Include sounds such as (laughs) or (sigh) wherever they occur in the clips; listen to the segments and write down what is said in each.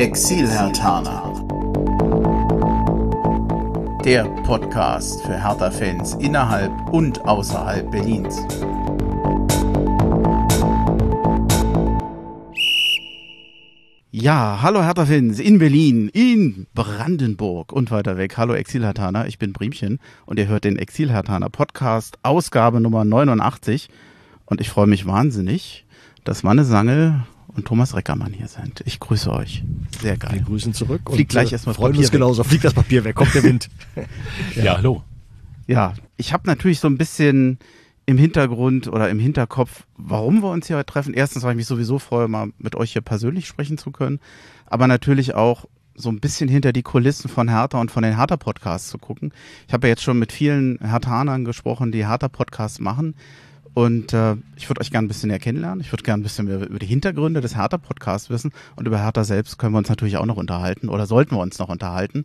Exil-Hertaner. Der Podcast für Hertha-Fans innerhalb und außerhalb Berlins. Ja, hallo Hertha-Fans in Berlin, in Brandenburg und weiter weg. Hallo Exil-Hertaner, ich bin Briemchen und ihr hört den Exil-Hertaner Podcast, Ausgabe Nummer 89. Und ich freue mich wahnsinnig, dass Manne Sangel und Thomas Reckermann hier sind. Ich grüße euch. Sehr geil. Wir grüßen zurück. Fliegt gleich erstmal freuen Papier uns genauso. Fliegt das Papier weg, kommt der Wind. (laughs) ja. ja, hallo. Ja, ich habe natürlich so ein bisschen im Hintergrund oder im Hinterkopf, warum wir uns hier heute treffen. Erstens, weil ich mich sowieso freue, mal mit euch hier persönlich sprechen zu können, aber natürlich auch so ein bisschen hinter die Kulissen von Hertha und von den Hertha-Podcasts zu gucken. Ich habe ja jetzt schon mit vielen Herthanern gesprochen, die Hertha-Podcasts machen. Und äh, ich würde euch gerne ein bisschen näher kennenlernen. Ich würde gerne ein bisschen mehr über die Hintergründe des Hertha-Podcasts wissen. Und über Hertha selbst können wir uns natürlich auch noch unterhalten oder sollten wir uns noch unterhalten.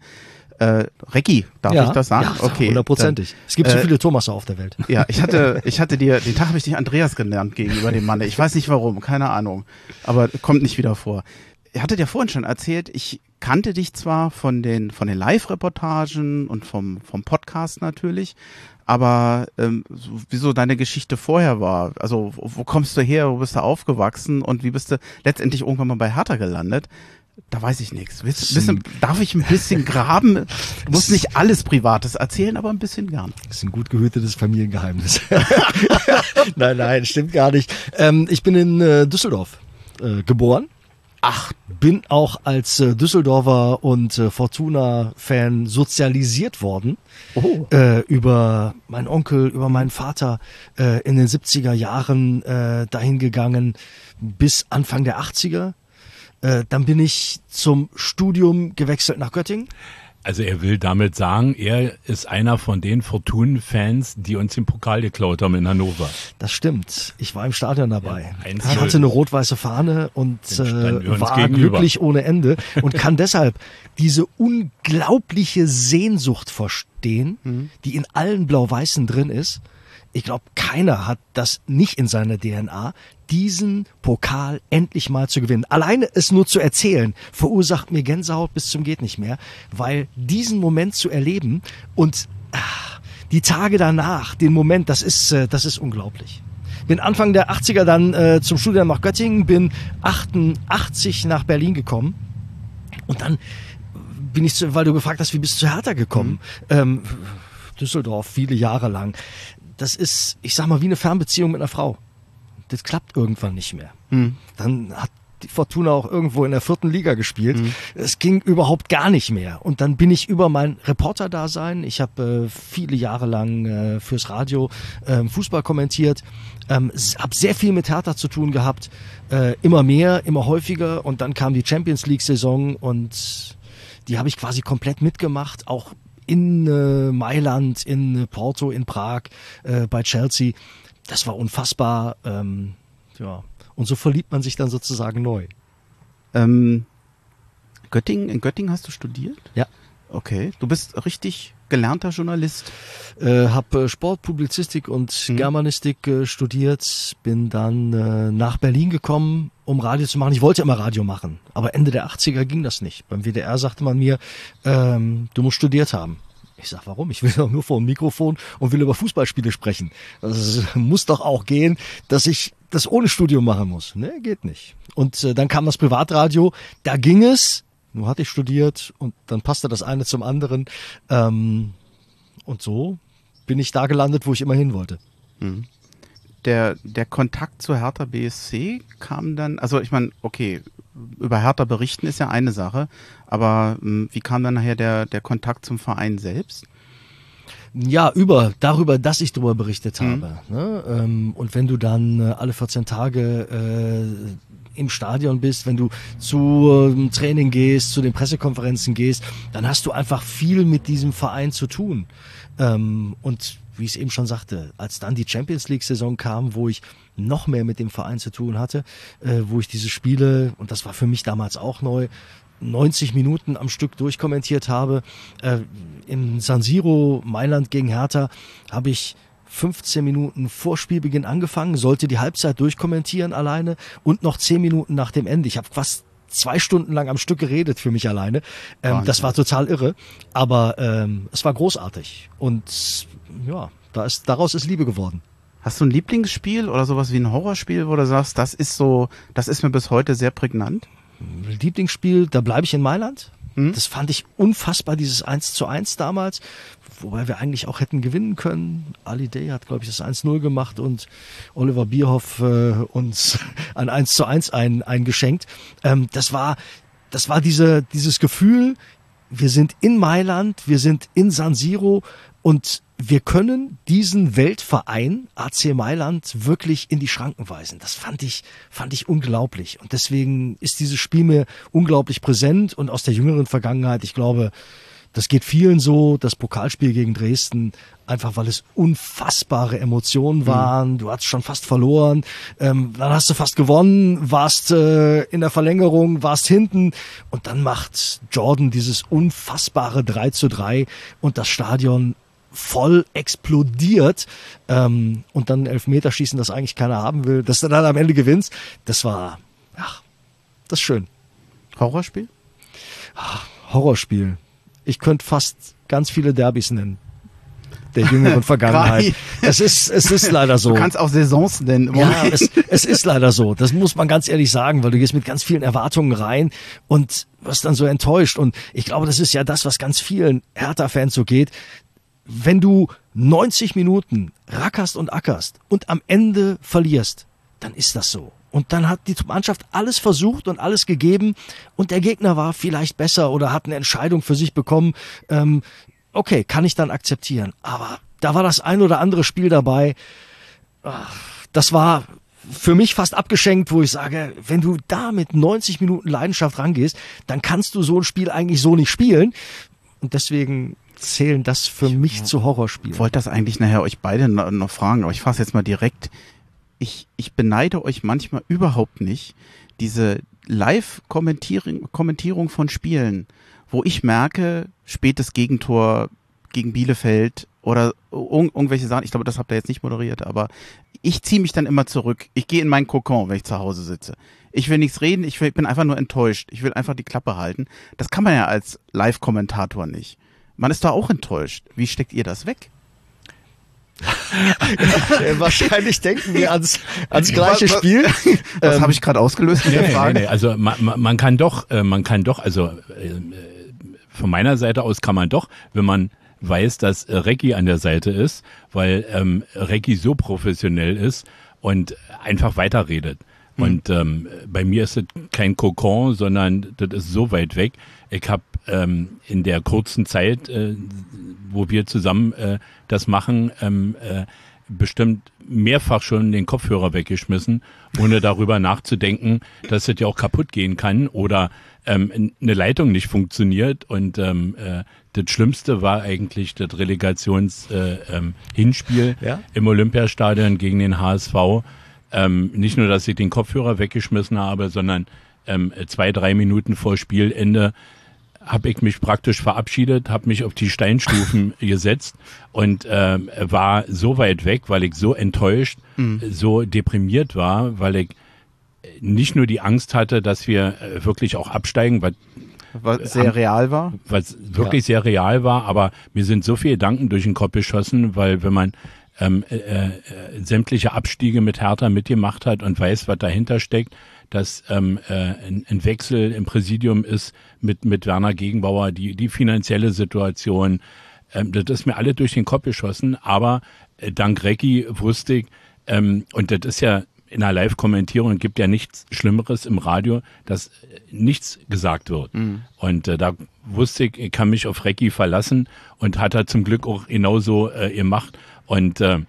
Äh, Recki, darf ja, ich das sagen? Ja, okay. Hundertprozentig. Es gibt so äh, viele Thomaser auf der Welt. Ja, ich hatte, (laughs) ich hatte dir, den Tag habe ich dich Andreas genannt gegenüber dem Mann. Ich weiß nicht warum, keine Ahnung. Aber kommt nicht wieder vor. Ihr hattet ja vorhin schon erzählt, ich kannte dich zwar von den, von den Live-Reportagen und vom, vom Podcast natürlich, aber ähm, so, wie so deine Geschichte vorher war. Also wo, wo kommst du her, wo bist du aufgewachsen und wie bist du letztendlich irgendwann mal bei Hertha gelandet? Da weiß ich nichts. Wissen, darf ich ein bisschen (laughs) graben? Muss nicht alles Privates erzählen, aber ein bisschen gern. Das ist ein gut gehütetes Familiengeheimnis. (laughs) nein, nein, stimmt gar nicht. Ähm, ich bin in äh, Düsseldorf äh, geboren Ach, bin auch als äh, Düsseldorfer und äh, Fortuna-Fan sozialisiert worden. Oh. Äh, über meinen Onkel, über meinen Vater äh, in den 70er Jahren äh, dahin gegangen bis Anfang der 80er. Äh, dann bin ich zum Studium gewechselt nach Göttingen. Also er will damit sagen, er ist einer von den Fortun-Fans, die uns den Pokal geklaut haben in Hannover. Das stimmt. Ich war im Stadion dabei. Ja, ich hatte eine rot-weiße Fahne und äh, war gegenüber. glücklich ohne Ende und kann (laughs) deshalb diese unglaubliche Sehnsucht verstehen, mhm. die in allen Blau-Weißen drin ist ich glaube, keiner hat das nicht in seiner DNA, diesen Pokal endlich mal zu gewinnen. Alleine es nur zu erzählen, verursacht mir Gänsehaut bis zum geht nicht mehr, weil diesen Moment zu erleben und ach, die Tage danach, den Moment, das ist, äh, das ist unglaublich. Bin Anfang der 80er dann äh, zum Studium nach Göttingen, bin 88 nach Berlin gekommen und dann bin ich, zu, weil du gefragt hast, wie bist du zu Hertha gekommen? Mhm. Ähm, Düsseldorf, viele Jahre lang das ist, ich sag mal, wie eine Fernbeziehung mit einer Frau. Das klappt irgendwann nicht mehr. Mhm. Dann hat die Fortuna auch irgendwo in der vierten Liga gespielt. Mhm. Es ging überhaupt gar nicht mehr. Und dann bin ich über mein Reporter-Dasein, ich habe äh, viele Jahre lang äh, fürs Radio äh, Fußball kommentiert, ähm, habe sehr viel mit Hertha zu tun gehabt, äh, immer mehr, immer häufiger. Und dann kam die Champions League-Saison und die habe ich quasi komplett mitgemacht, auch in äh, Mailand, in äh, Porto, in Prag, äh, bei Chelsea. Das war unfassbar. Ähm, ja. Und so verliebt man sich dann sozusagen neu. Ähm, Göttingen, in Göttingen hast du studiert? Ja. Okay. Du bist richtig gelernter Journalist. Äh, habe äh, Sportpublizistik und hm. Germanistik äh, studiert, bin dann äh, nach Berlin gekommen, um Radio zu machen. Ich wollte immer Radio machen, aber Ende der 80er ging das nicht. Beim WDR sagte man mir, ähm, du musst studiert haben. Ich sag, warum? Ich will doch nur vor dem Mikrofon und will über Fußballspiele sprechen. Das muss doch auch gehen, dass ich das ohne Studium machen muss. Ne, geht nicht. Und äh, dann kam das Privatradio, da ging es, nur hatte ich studiert und dann passte das eine zum anderen. Ähm, und so bin ich da gelandet, wo ich immer hin wollte. Mhm. Der, der Kontakt zu Hertha BSC kam dann, also ich meine, okay, über Hertha berichten ist ja eine Sache, aber mh, wie kam dann nachher der, der Kontakt zum Verein selbst? Ja, über, darüber, dass ich darüber berichtet mhm. habe. Ne? Ähm, und wenn du dann äh, alle 14 Tage äh, im Stadion bist, wenn du zu Training gehst, zu den Pressekonferenzen gehst, dann hast du einfach viel mit diesem Verein zu tun. Ähm, und wie ich es eben schon sagte, als dann die Champions League-Saison kam, wo ich noch mehr mit dem Verein zu tun hatte, äh, wo ich diese Spiele, und das war für mich damals auch neu, 90 Minuten am Stück durchkommentiert habe. Äh, Im San Siro, Mailand gegen Hertha, habe ich 15 Minuten vor Spielbeginn angefangen, sollte die Halbzeit durchkommentieren alleine und noch 10 Minuten nach dem Ende. Ich habe fast zwei Stunden lang am Stück geredet für mich alleine. Ähm, das war total irre. Aber ähm, es war großartig. Und ja, da ist, daraus ist Liebe geworden. Hast du ein Lieblingsspiel oder sowas wie ein Horrorspiel, wo du sagst, das ist so, das ist mir bis heute sehr prägnant? Lieblingsspiel, da bleibe ich in Mailand. Hm? Das fand ich unfassbar, dieses 1 zu 1 damals, wobei wir eigentlich auch hätten gewinnen können. Ali Day hat, glaube ich, das 1-0 gemacht und Oliver Bierhoff äh, uns (laughs) ein 1 zu 1 ein, eingeschenkt. Ähm, das war, das war diese, dieses Gefühl, wir sind in Mailand, wir sind in San Siro und wir können diesen Weltverein AC Mailand wirklich in die Schranken weisen. Das fand ich, fand ich unglaublich. Und deswegen ist dieses Spiel mir unglaublich präsent und aus der jüngeren Vergangenheit, ich glaube, das geht vielen so, das Pokalspiel gegen Dresden, einfach weil es unfassbare Emotionen mhm. waren. Du hast schon fast verloren, ähm, dann hast du fast gewonnen, warst äh, in der Verlängerung, warst hinten und dann macht Jordan dieses unfassbare 3 zu 3 und das Stadion voll explodiert ähm, und dann Elfmeterschießen, das eigentlich keiner haben will, dass du dann am Ende gewinnst, das war, ach, das ist schön. Horrorspiel? Ach, Horrorspiel. Ich könnte fast ganz viele Derbys nennen der jüngeren (laughs) Vergangenheit. es ist, es ist leider so. Du kannst auch Saisons nennen. Ja, es, es ist (laughs) leider so. Das muss man ganz ehrlich sagen, weil du gehst mit ganz vielen Erwartungen rein und wirst dann so enttäuscht. Und ich glaube, das ist ja das, was ganz vielen Hertha-Fans so geht wenn du 90 Minuten rackerst und ackerst und am Ende verlierst, dann ist das so. Und dann hat die Mannschaft alles versucht und alles gegeben und der Gegner war vielleicht besser oder hat eine Entscheidung für sich bekommen. Ähm, okay, kann ich dann akzeptieren. Aber da war das ein oder andere Spiel dabei. Das war für mich fast abgeschenkt, wo ich sage, wenn du da mit 90 Minuten Leidenschaft rangehst, dann kannst du so ein Spiel eigentlich so nicht spielen. Und deswegen zählen das für ich mich zu Horrorspielen. Ich wollte das eigentlich nachher euch beide noch fragen, aber ich fasse jetzt mal direkt. Ich, ich beneide euch manchmal überhaupt nicht diese Live-Kommentierung von Spielen, wo ich merke, spätes Gegentor gegen Bielefeld oder irgendwelche Sachen. Ich glaube, das habt ihr jetzt nicht moderiert, aber ich ziehe mich dann immer zurück. Ich gehe in meinen Kokon, wenn ich zu Hause sitze. Ich will nichts reden, ich, will, ich bin einfach nur enttäuscht. Ich will einfach die Klappe halten. Das kann man ja als Live-Kommentator nicht. Man ist da auch enttäuscht. Wie steckt ihr das weg? Wahrscheinlich denken wir ans, ans gleiche Spiel. (laughs) Was ähm, habe ich gerade ausgelöst? Nee, nee, nee, also man, man kann doch, äh, man kann doch, also äh, von meiner Seite aus kann man doch, wenn man weiß, dass Recki an der Seite ist, weil ähm, Recki so professionell ist und einfach weiterredet. Mhm. Und ähm, bei mir ist es kein Kokon, sondern das ist so weit weg. Ich habe ähm, in der kurzen Zeit, äh, wo wir zusammen äh, das machen, ähm, äh, bestimmt mehrfach schon den Kopfhörer weggeschmissen, ohne darüber nachzudenken, dass es ja auch kaputt gehen kann oder ähm, eine Leitung nicht funktioniert. Und ähm, äh, das Schlimmste war eigentlich das Relegations-Hinspiel äh, ähm, ja? im Olympiastadion gegen den HSV. Ähm, nicht nur, dass ich den Kopfhörer weggeschmissen habe, sondern ähm, zwei, drei Minuten vor Spielende habe ich mich praktisch verabschiedet, habe mich auf die Steinstufen (laughs) gesetzt und äh, war so weit weg, weil ich so enttäuscht, mhm. so deprimiert war, weil ich nicht nur die Angst hatte, dass wir äh, wirklich auch absteigen, was was sehr real war. Was wirklich ja. sehr real war, aber mir sind so viele Gedanken durch den Kopf geschossen, weil wenn man ähm, äh, äh, sämtliche Abstiege mit Hertha mitgemacht hat und weiß, was dahinter steckt, dass ähm, äh, ein, ein Wechsel im Präsidium ist mit, mit Werner Gegenbauer, die, die finanzielle Situation. Ähm, das ist mir alle durch den Kopf geschossen, aber äh, dank Recki wusste ich, ähm, und das ist ja in einer Live-Kommentierung gibt ja nichts Schlimmeres im Radio, dass nichts gesagt wird. Mhm. Und äh, da wusste ich, ich kann mich auf Recki verlassen und hat er zum Glück auch genauso äh, gemacht. Und äh,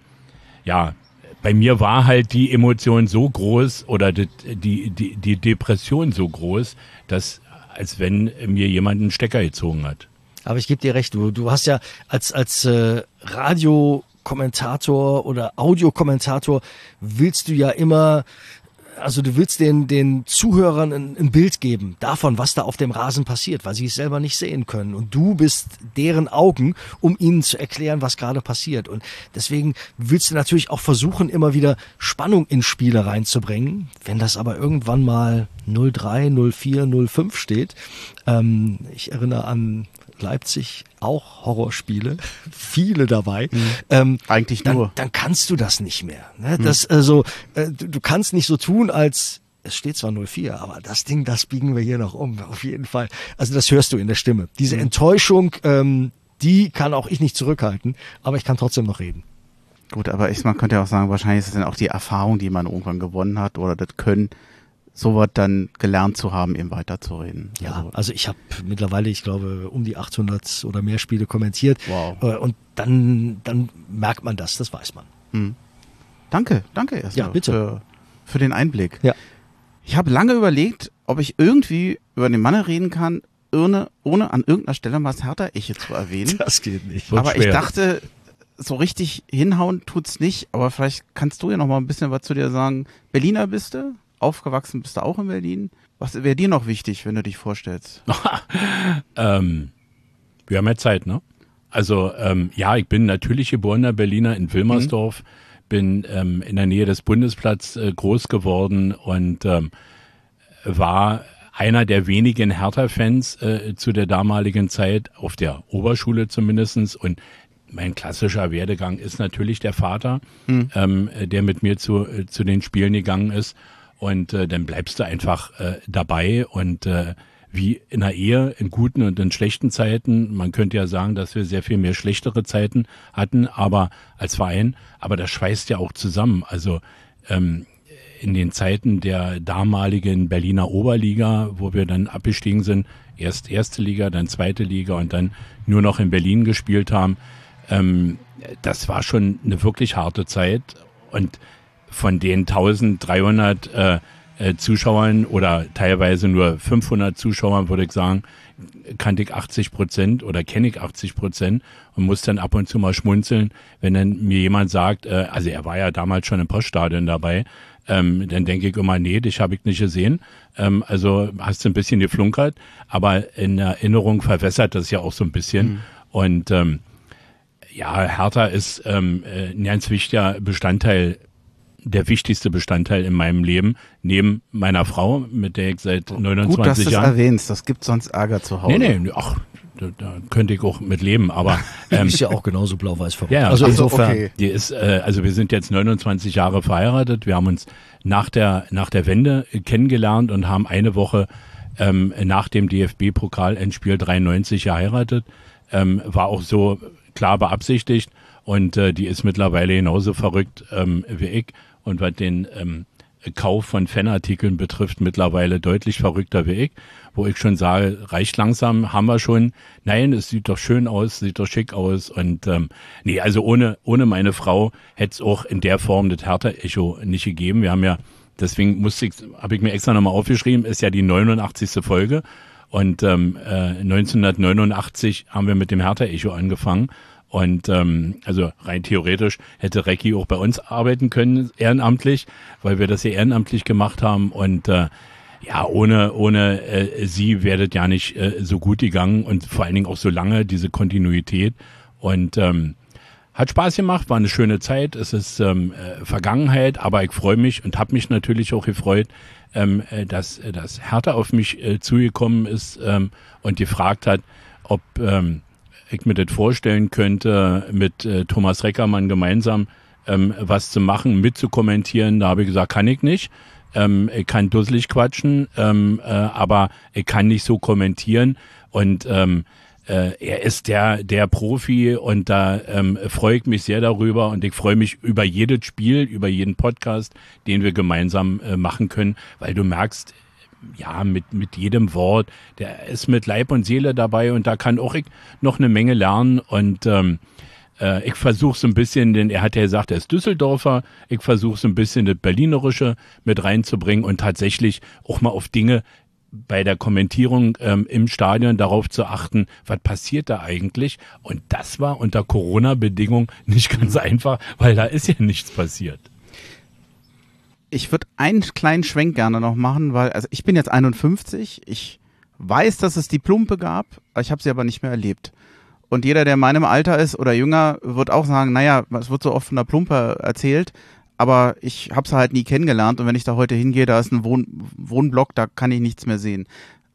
ja, bei mir war halt die Emotion so groß oder die, die, die, Depression so groß, dass als wenn mir jemand einen Stecker gezogen hat. Aber ich gebe dir recht, du, du hast ja als, als äh, Radiokommentator oder Audiokommentator willst du ja immer also du willst den, den Zuhörern ein, ein, Bild geben davon, was da auf dem Rasen passiert, weil sie es selber nicht sehen können. Und du bist deren Augen, um ihnen zu erklären, was gerade passiert. Und deswegen willst du natürlich auch versuchen, immer wieder Spannung in Spiele reinzubringen. Wenn das aber irgendwann mal 03, 04, 05 steht, ähm, ich erinnere an Leipzig auch Horrorspiele, viele dabei. Mhm. Ähm, Eigentlich dann, nur. Dann kannst du das nicht mehr. Ne? Mhm. Das, also, äh, du, du kannst nicht so tun, als es steht zwar 04, aber das Ding, das biegen wir hier noch um, auf jeden Fall. Also das hörst du in der Stimme. Diese mhm. Enttäuschung, ähm, die kann auch ich nicht zurückhalten, aber ich kann trotzdem noch reden. Gut, aber ich, man könnte ja auch sagen, wahrscheinlich ist es dann auch die Erfahrung, die man irgendwann gewonnen hat oder das Können, sowas dann gelernt zu haben, eben weiterzureden. Ja, also, also ich habe mittlerweile, ich glaube, um die 800 oder mehr Spiele kommentiert. Wow. Äh, und dann, dann merkt man das, das weiß man. Hm. Danke, danke erstmal ja, bitte. Für, für den Einblick. Ja. Ich habe lange überlegt, ob ich irgendwie über den Mann reden kann, ohne, ohne an irgendeiner Stelle mal das Hertha-Eche zu erwähnen. (laughs) Das geht nicht. Aber schwer. ich dachte, so richtig hinhauen tut's nicht, aber vielleicht kannst du ja noch mal ein bisschen was zu dir sagen. Berliner bist du? Aufgewachsen bist du auch in Berlin. Was wäre dir noch wichtig, wenn du dich vorstellst? (laughs) ähm, wir haben ja Zeit, ne? Also ähm, ja, ich bin natürlich geborener Berliner in Wilmersdorf, mhm. bin ähm, in der Nähe des Bundesplatz äh, groß geworden und ähm, war einer der wenigen Hertha-Fans äh, zu der damaligen Zeit, auf der Oberschule zumindestens Und mein klassischer Werdegang ist natürlich der Vater, mhm. ähm, der mit mir zu, äh, zu den Spielen gegangen ist. Und äh, dann bleibst du einfach äh, dabei und äh, wie in der Ehe, in guten und in schlechten Zeiten. Man könnte ja sagen, dass wir sehr viel mehr schlechtere Zeiten hatten, aber als Verein, aber das schweißt ja auch zusammen. Also ähm, in den Zeiten der damaligen Berliner Oberliga, wo wir dann abgestiegen sind, erst erste Liga, dann zweite Liga und dann nur noch in Berlin gespielt haben, ähm, das war schon eine wirklich harte Zeit und von den 1300 äh, äh, Zuschauern oder teilweise nur 500 Zuschauern, würde ich sagen, kannte ich 80 Prozent oder kenne ich 80 Prozent und muss dann ab und zu mal schmunzeln, wenn dann mir jemand sagt, äh, also er war ja damals schon im Poststadion dabei, ähm, dann denke ich immer, nee, dich habe ich nicht gesehen. Ähm, also hast du ein bisschen geflunkert, aber in Erinnerung verwässert das ja auch so ein bisschen. Mhm. Und ähm, ja, Hertha ist ähm, äh, ein ganz wichtiger Bestandteil der wichtigste Bestandteil in meinem Leben, neben meiner Frau, mit der ich seit 29 Gut, dass Jahren. Das erwähnst, das gibt sonst Ärger zu Hause. Nee, nee, ach, da, da könnte ich auch mit leben, aber (laughs) ähm, ist ja auch genauso blau-weiß verrückt. Ja, also insofern, okay. die ist, äh, also wir sind jetzt 29 Jahre verheiratet. Wir haben uns nach der nach der Wende kennengelernt und haben eine Woche ähm, nach dem DFB-Pokal-Endspiel 93 geheiratet. Ähm, war auch so klar beabsichtigt und äh, die ist mittlerweile genauso verrückt ähm, wie ich und was den ähm, Kauf von Fanartikeln betrifft, mittlerweile deutlich verrückter wie ich, wo ich schon sage, reicht langsam, haben wir schon. Nein, es sieht doch schön aus, sieht doch schick aus und ähm, nee, also ohne ohne meine Frau hätte es auch in der Form das Hertha-Echo nicht gegeben. Wir haben ja, deswegen musste ich, habe ich mir extra nochmal aufgeschrieben, ist ja die 89. Folge und ähm, äh, 1989 haben wir mit dem Hertha-Echo angefangen und ähm, also rein theoretisch hätte Recki auch bei uns arbeiten können, ehrenamtlich, weil wir das ja ehrenamtlich gemacht haben. Und äh, ja, ohne, ohne äh, sie wäre das ja nicht äh, so gut gegangen und vor allen Dingen auch so lange, diese Kontinuität. Und ähm, hat Spaß gemacht, war eine schöne Zeit. Es ist ähm, äh, Vergangenheit, aber ich freue mich und habe mich natürlich auch gefreut, ähm, äh, dass, äh, dass Hertha auf mich äh, zugekommen ist ähm, und gefragt hat, ob ähm, ich mir das vorstellen könnte, mit äh, Thomas Reckermann gemeinsam ähm, was zu machen, mitzukommentieren. Da habe ich gesagt, kann ich nicht. Ähm, ich kann dusselig quatschen, ähm, äh, aber ich kann nicht so kommentieren. Und ähm, äh, er ist der, der Profi und da ähm, freue ich mich sehr darüber und ich freue mich über jedes Spiel, über jeden Podcast, den wir gemeinsam äh, machen können, weil du merkst, ja, mit, mit jedem Wort. Der ist mit Leib und Seele dabei und da kann auch ich noch eine Menge lernen und ähm, äh, ich versuche so ein bisschen, denn er hat ja gesagt, er ist Düsseldorfer, ich versuche so ein bisschen das Berlinerische mit reinzubringen und tatsächlich auch mal auf Dinge bei der Kommentierung ähm, im Stadion darauf zu achten, was passiert da eigentlich. Und das war unter Corona-Bedingungen nicht ganz einfach, weil da ist ja nichts passiert. Ich würde einen kleinen Schwenk gerne noch machen, weil, also ich bin jetzt 51, ich weiß, dass es die Plumpe gab, ich habe sie aber nicht mehr erlebt. Und jeder, der in meinem Alter ist oder jünger, wird auch sagen, naja, es wird so oft von der Plumpe erzählt, aber ich habe sie halt nie kennengelernt und wenn ich da heute hingehe, da ist ein Wohn Wohnblock, da kann ich nichts mehr sehen.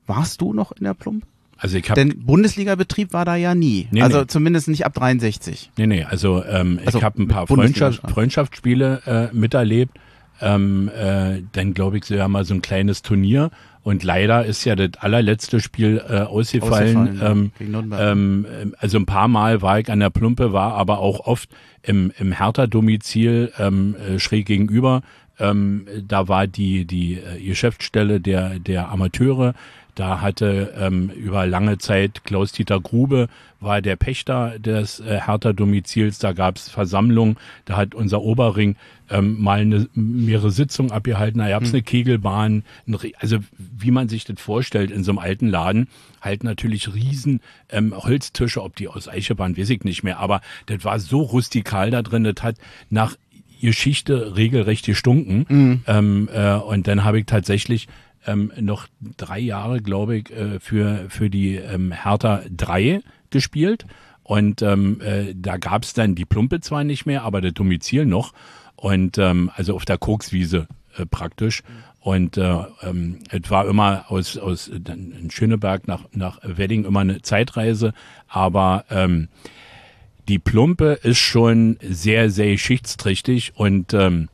Warst du noch in der Plumpe? Also ich hab, Denn Bundesliga-Betrieb war da ja nie. Nee, also nee. zumindest nicht ab 63. Nee, nee, also, ähm, also ich habe ein paar Freundschaft, Freundschaftsspiele äh, miterlebt. Ähm, äh, dann glaube ich, sie haben mal so ein kleines Turnier und leider ist ja das allerletzte Spiel äh, ausgefallen. ausgefallen ähm, ähm, also ein paar Mal war ich an der Plumpe, war aber auch oft im, im Hertha-Domizil ähm, äh, schräg gegenüber. Ähm, da war die, die äh, Geschäftsstelle der, der Amateure. Da hatte ähm, über lange Zeit Klaus-Dieter Grube war der Pächter des äh, Hertha-Domizils. Da gab es Versammlungen. Da hat unser Oberring ähm, mal eine, mehrere Sitzungen abgehalten. Da gab es hm. eine Kegelbahn. Ein, also wie man sich das vorstellt in so einem alten Laden. Halt natürlich riesen ähm, Holztische. Ob die aus Eiche waren, weiß ich nicht mehr. Aber das war so rustikal da drin. Das hat nach Geschichte regelrecht gestunken. Mhm. Ähm, äh, und dann habe ich tatsächlich ähm, noch drei Jahre, glaube ich, äh, für, für die ähm, Hertha 3 gespielt. Und ähm, äh, da gab es dann die Plumpe zwar nicht mehr, aber der Domizil noch. Und ähm, also auf der Kokswiese äh, praktisch. Und äh, ähm, es war immer aus, aus in Schöneberg nach, nach Wedding immer eine Zeitreise. Aber ähm, die Plumpe ist schon sehr, sehr geschichtsträchtig und ähm,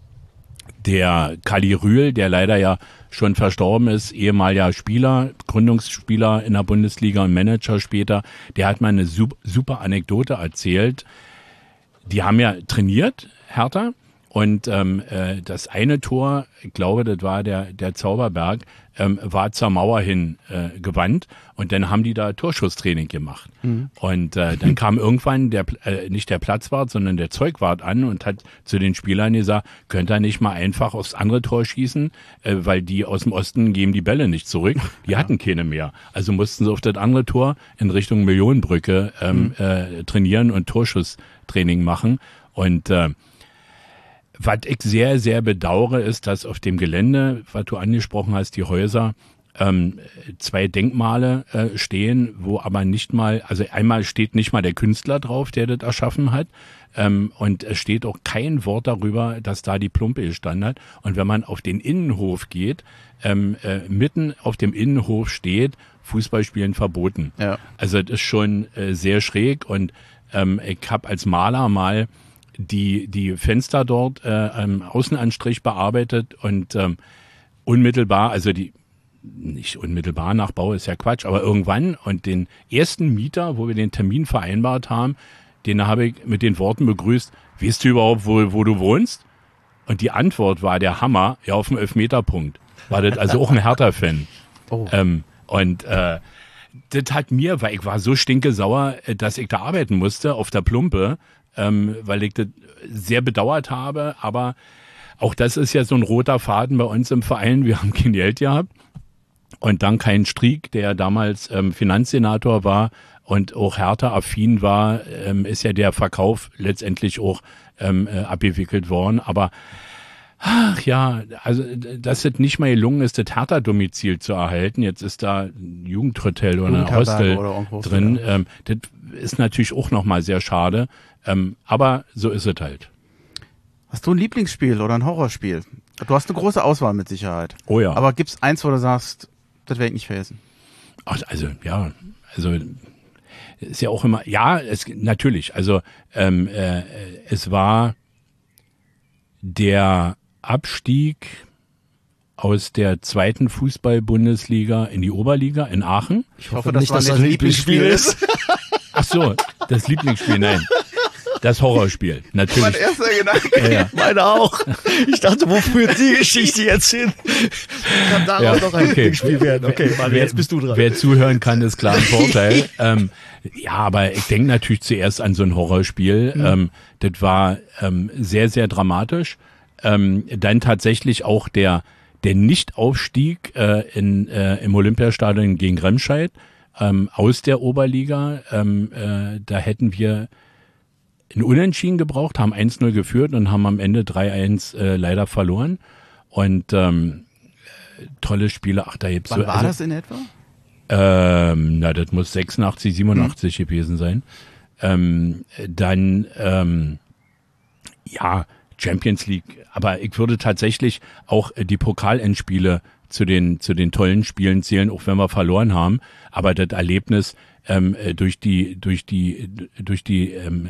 der Kali Rühl, der leider ja schon verstorben ist, ehemaliger Spieler, Gründungsspieler in der Bundesliga und Manager später, der hat mal eine super Anekdote erzählt. Die haben ja trainiert, Hertha, und ähm, äh, das eine Tor, ich glaube, das war der, der Zauberberg, ähm, war zur Mauer hin äh, gewandt und dann haben die da Torschusstraining gemacht. Mhm. Und äh, dann kam (laughs) irgendwann der äh, nicht der Platzwart, sondern der Zeugwart an und hat zu den Spielern gesagt, könnt ihr nicht mal einfach aufs andere Tor schießen, äh, weil die aus dem Osten geben die Bälle nicht zurück. Die ja. (laughs) hatten keine mehr. Also mussten sie auf das andere Tor in Richtung Millionenbrücke ähm, mhm. äh, trainieren und Torschusstraining machen. Und äh, was ich sehr, sehr bedauere, ist, dass auf dem Gelände, was du angesprochen hast, die Häuser, ähm, zwei Denkmale äh, stehen, wo aber nicht mal, also einmal steht nicht mal der Künstler drauf, der das erschaffen hat, ähm, und es steht auch kein Wort darüber, dass da die Plumpe gestanden hat. Und wenn man auf den Innenhof geht, ähm, äh, mitten auf dem Innenhof steht, Fußballspielen verboten. Ja. Also das ist schon äh, sehr schräg und ähm, ich habe als Maler mal die, die Fenster dort äh, ähm, Außenanstrich bearbeitet und ähm, unmittelbar, also die nicht unmittelbar nach Bau ist ja Quatsch, aber irgendwann und den ersten Mieter, wo wir den Termin vereinbart haben, den habe ich mit den Worten begrüßt, weißt du überhaupt, wo, wo du wohnst? Und die Antwort war der Hammer, ja, auf dem Elfmeterpunkt. War das also auch ein Hertha-Fan. Oh. Ähm, und äh, das hat mir, weil ich war so stinke sauer, äh, dass ich da arbeiten musste auf der Plumpe, ähm, weil ich das sehr bedauert habe. Aber auch das ist ja so ein roter Faden bei uns im Verein. Wir haben kein Geld gehabt. Und dann kein Strieg, der damals ähm, Finanzsenator war und auch härter affin war, ähm, ist ja der Verkauf letztendlich auch ähm, äh, abgewickelt worden. Aber Ach ja, also dass es nicht mal gelungen ist, das Hertha-Domizil zu erhalten. Jetzt ist da ein Jugendhotel oder ein Hostel oder drin. Ähm, das ist natürlich auch nochmal sehr schade. Ähm, aber so ist es halt. Hast du ein Lieblingsspiel oder ein Horrorspiel? Du hast eine große Auswahl mit Sicherheit. Oh ja. Aber gibt's eins, wo du sagst, das werde ich nicht vergessen? Ach, also ja, also ist ja auch immer, ja, es, natürlich. Also ähm, äh, es war der Abstieg aus der zweiten Fußball-Bundesliga in die Oberliga in Aachen. Ich hoffe, dass nicht, dass das ein Lieblingsspiel ist. Ach so, das Lieblingsspiel, nein. Das Horrorspiel, natürlich. Mein erster Gedanke. Ja, ja. Meine auch. Ich dachte, wo führt die Geschichte jetzt hin? Kann daraus ja, noch ein okay. Lieblingsspiel werden. Okay, Mann, wer, jetzt bist du dran. Wer zuhören kann, ist klar ein Vorteil. (laughs) ähm, ja, aber ich denke natürlich zuerst an so ein Horrorspiel. Mhm. Ähm, das war ähm, sehr, sehr dramatisch. Ähm, dann tatsächlich auch der, der Nichtaufstieg äh, in, äh, im Olympiastadion gegen Remscheid ähm, aus der Oberliga. Ähm, äh, da hätten wir ein Unentschieden gebraucht, haben 1-0 geführt und haben am Ende 3-1 äh, leider verloren. Und ähm, tolle Spiele. Ach, da gibt's Wann so, war also, das in etwa? Ähm, na, das muss 86, 87 mhm. gewesen sein. Ähm, dann, ähm, ja, Champions League. Aber ich würde tatsächlich auch die Pokalendspiele zu den, zu den tollen Spielen zählen, auch wenn wir verloren haben. Aber das Erlebnis, ähm, durch die, durch die, durch die, ähm,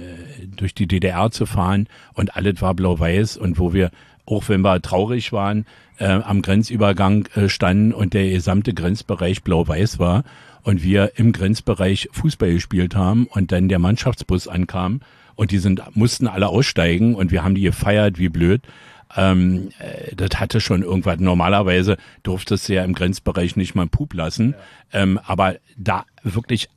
durch die DDR zu fahren und alles war blau-weiß und wo wir, auch wenn wir traurig waren, äh, am Grenzübergang äh, standen und der gesamte Grenzbereich blau-weiß war und wir im Grenzbereich Fußball gespielt haben und dann der Mannschaftsbus ankam und die sind, mussten alle aussteigen und wir haben die gefeiert wie blöd. Ähm, äh, das hatte schon irgendwas. Normalerweise durfte es ja im Grenzbereich nicht mal Pup lassen. Ja. Ähm, aber da wirklich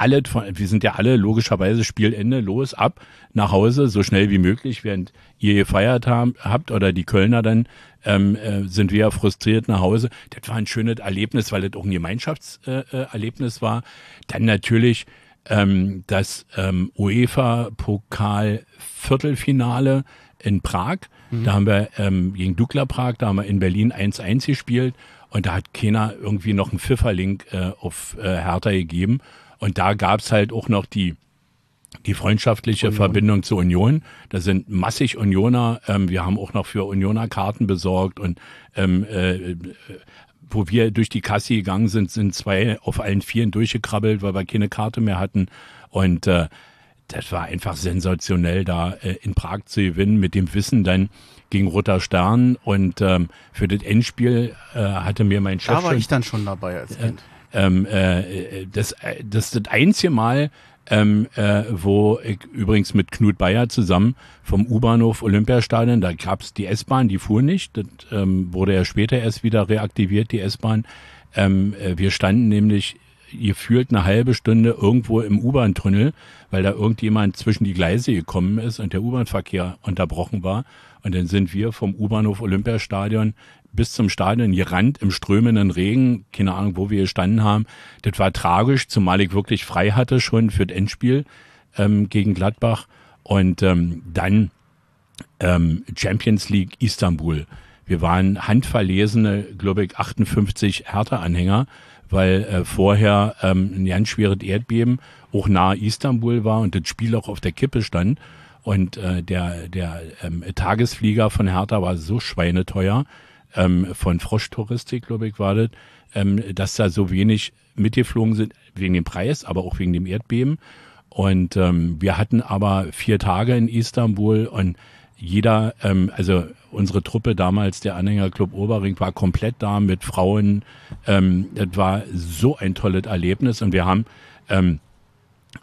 alle, wir sind ja alle logischerweise Spielende, los, ab, nach Hause, so schnell wie möglich, während ihr gefeiert haben, habt oder die Kölner dann, ähm, äh, sind wir ja frustriert nach Hause. Das war ein schönes Erlebnis, weil das auch ein Gemeinschaftserlebnis äh, war. Dann natürlich ähm, das ähm, UEFA-Pokal-Viertelfinale in Prag. Mhm. Da haben wir ähm, gegen Dukla Prag, da haben wir in Berlin 1-1 gespielt und da hat keiner irgendwie noch einen Pfifferlink äh, auf äh, Hertha gegeben. Und da gab's halt auch noch die, die freundschaftliche Union. Verbindung zur Union. Da sind massig Unioner. Ähm, wir haben auch noch für Unioner Karten besorgt und ähm, äh, wo wir durch die Kasse gegangen sind, sind zwei auf allen Vieren durchgekrabbelt, weil wir keine Karte mehr hatten. Und äh, das war einfach sensationell, da äh, in Prag zu gewinnen, mit dem Wissen dann gegen Roter Stern. Und ähm, für das Endspiel äh, hatte mir mein Chef. Da war ich dann schon dabei als Kind. Ähm, äh, das, äh, das das einzige Mal, ähm, äh, wo ich übrigens mit Knut Bayer zusammen vom U-Bahnhof Olympiastadion, da gab's die S-Bahn, die fuhr nicht, das ähm, wurde ja später erst wieder reaktiviert, die S-Bahn. Ähm, äh, wir standen nämlich gefühlt eine halbe Stunde irgendwo im U-Bahn-Tunnel, weil da irgendjemand zwischen die Gleise gekommen ist und der U-Bahn-Verkehr unterbrochen war. Und dann sind wir vom U-Bahnhof Olympiastadion bis zum Stadion gerannt im strömenden Regen, keine Ahnung, wo wir gestanden haben. Das war tragisch, zumal ich wirklich frei hatte schon für das Endspiel ähm, gegen Gladbach. Und ähm, dann ähm, Champions League Istanbul. Wir waren handverlesene, glaube ich, 58 Hertha-Anhänger, weil äh, vorher ähm, ein ganz schweres Erdbeben auch nahe Istanbul war und das Spiel auch auf der Kippe stand. Und äh, der, der ähm, Tagesflieger von Hertha war so schweineteuer, ähm, von Frosch-Touristik, glaube ich, war das, ähm, dass da so wenig mitgeflogen sind, wegen dem Preis, aber auch wegen dem Erdbeben. Und ähm, wir hatten aber vier Tage in Istanbul und jeder, ähm, also unsere Truppe damals, der Anhängerclub Oberring, war komplett da mit Frauen. Ähm, das war so ein tolles Erlebnis und wir haben ähm,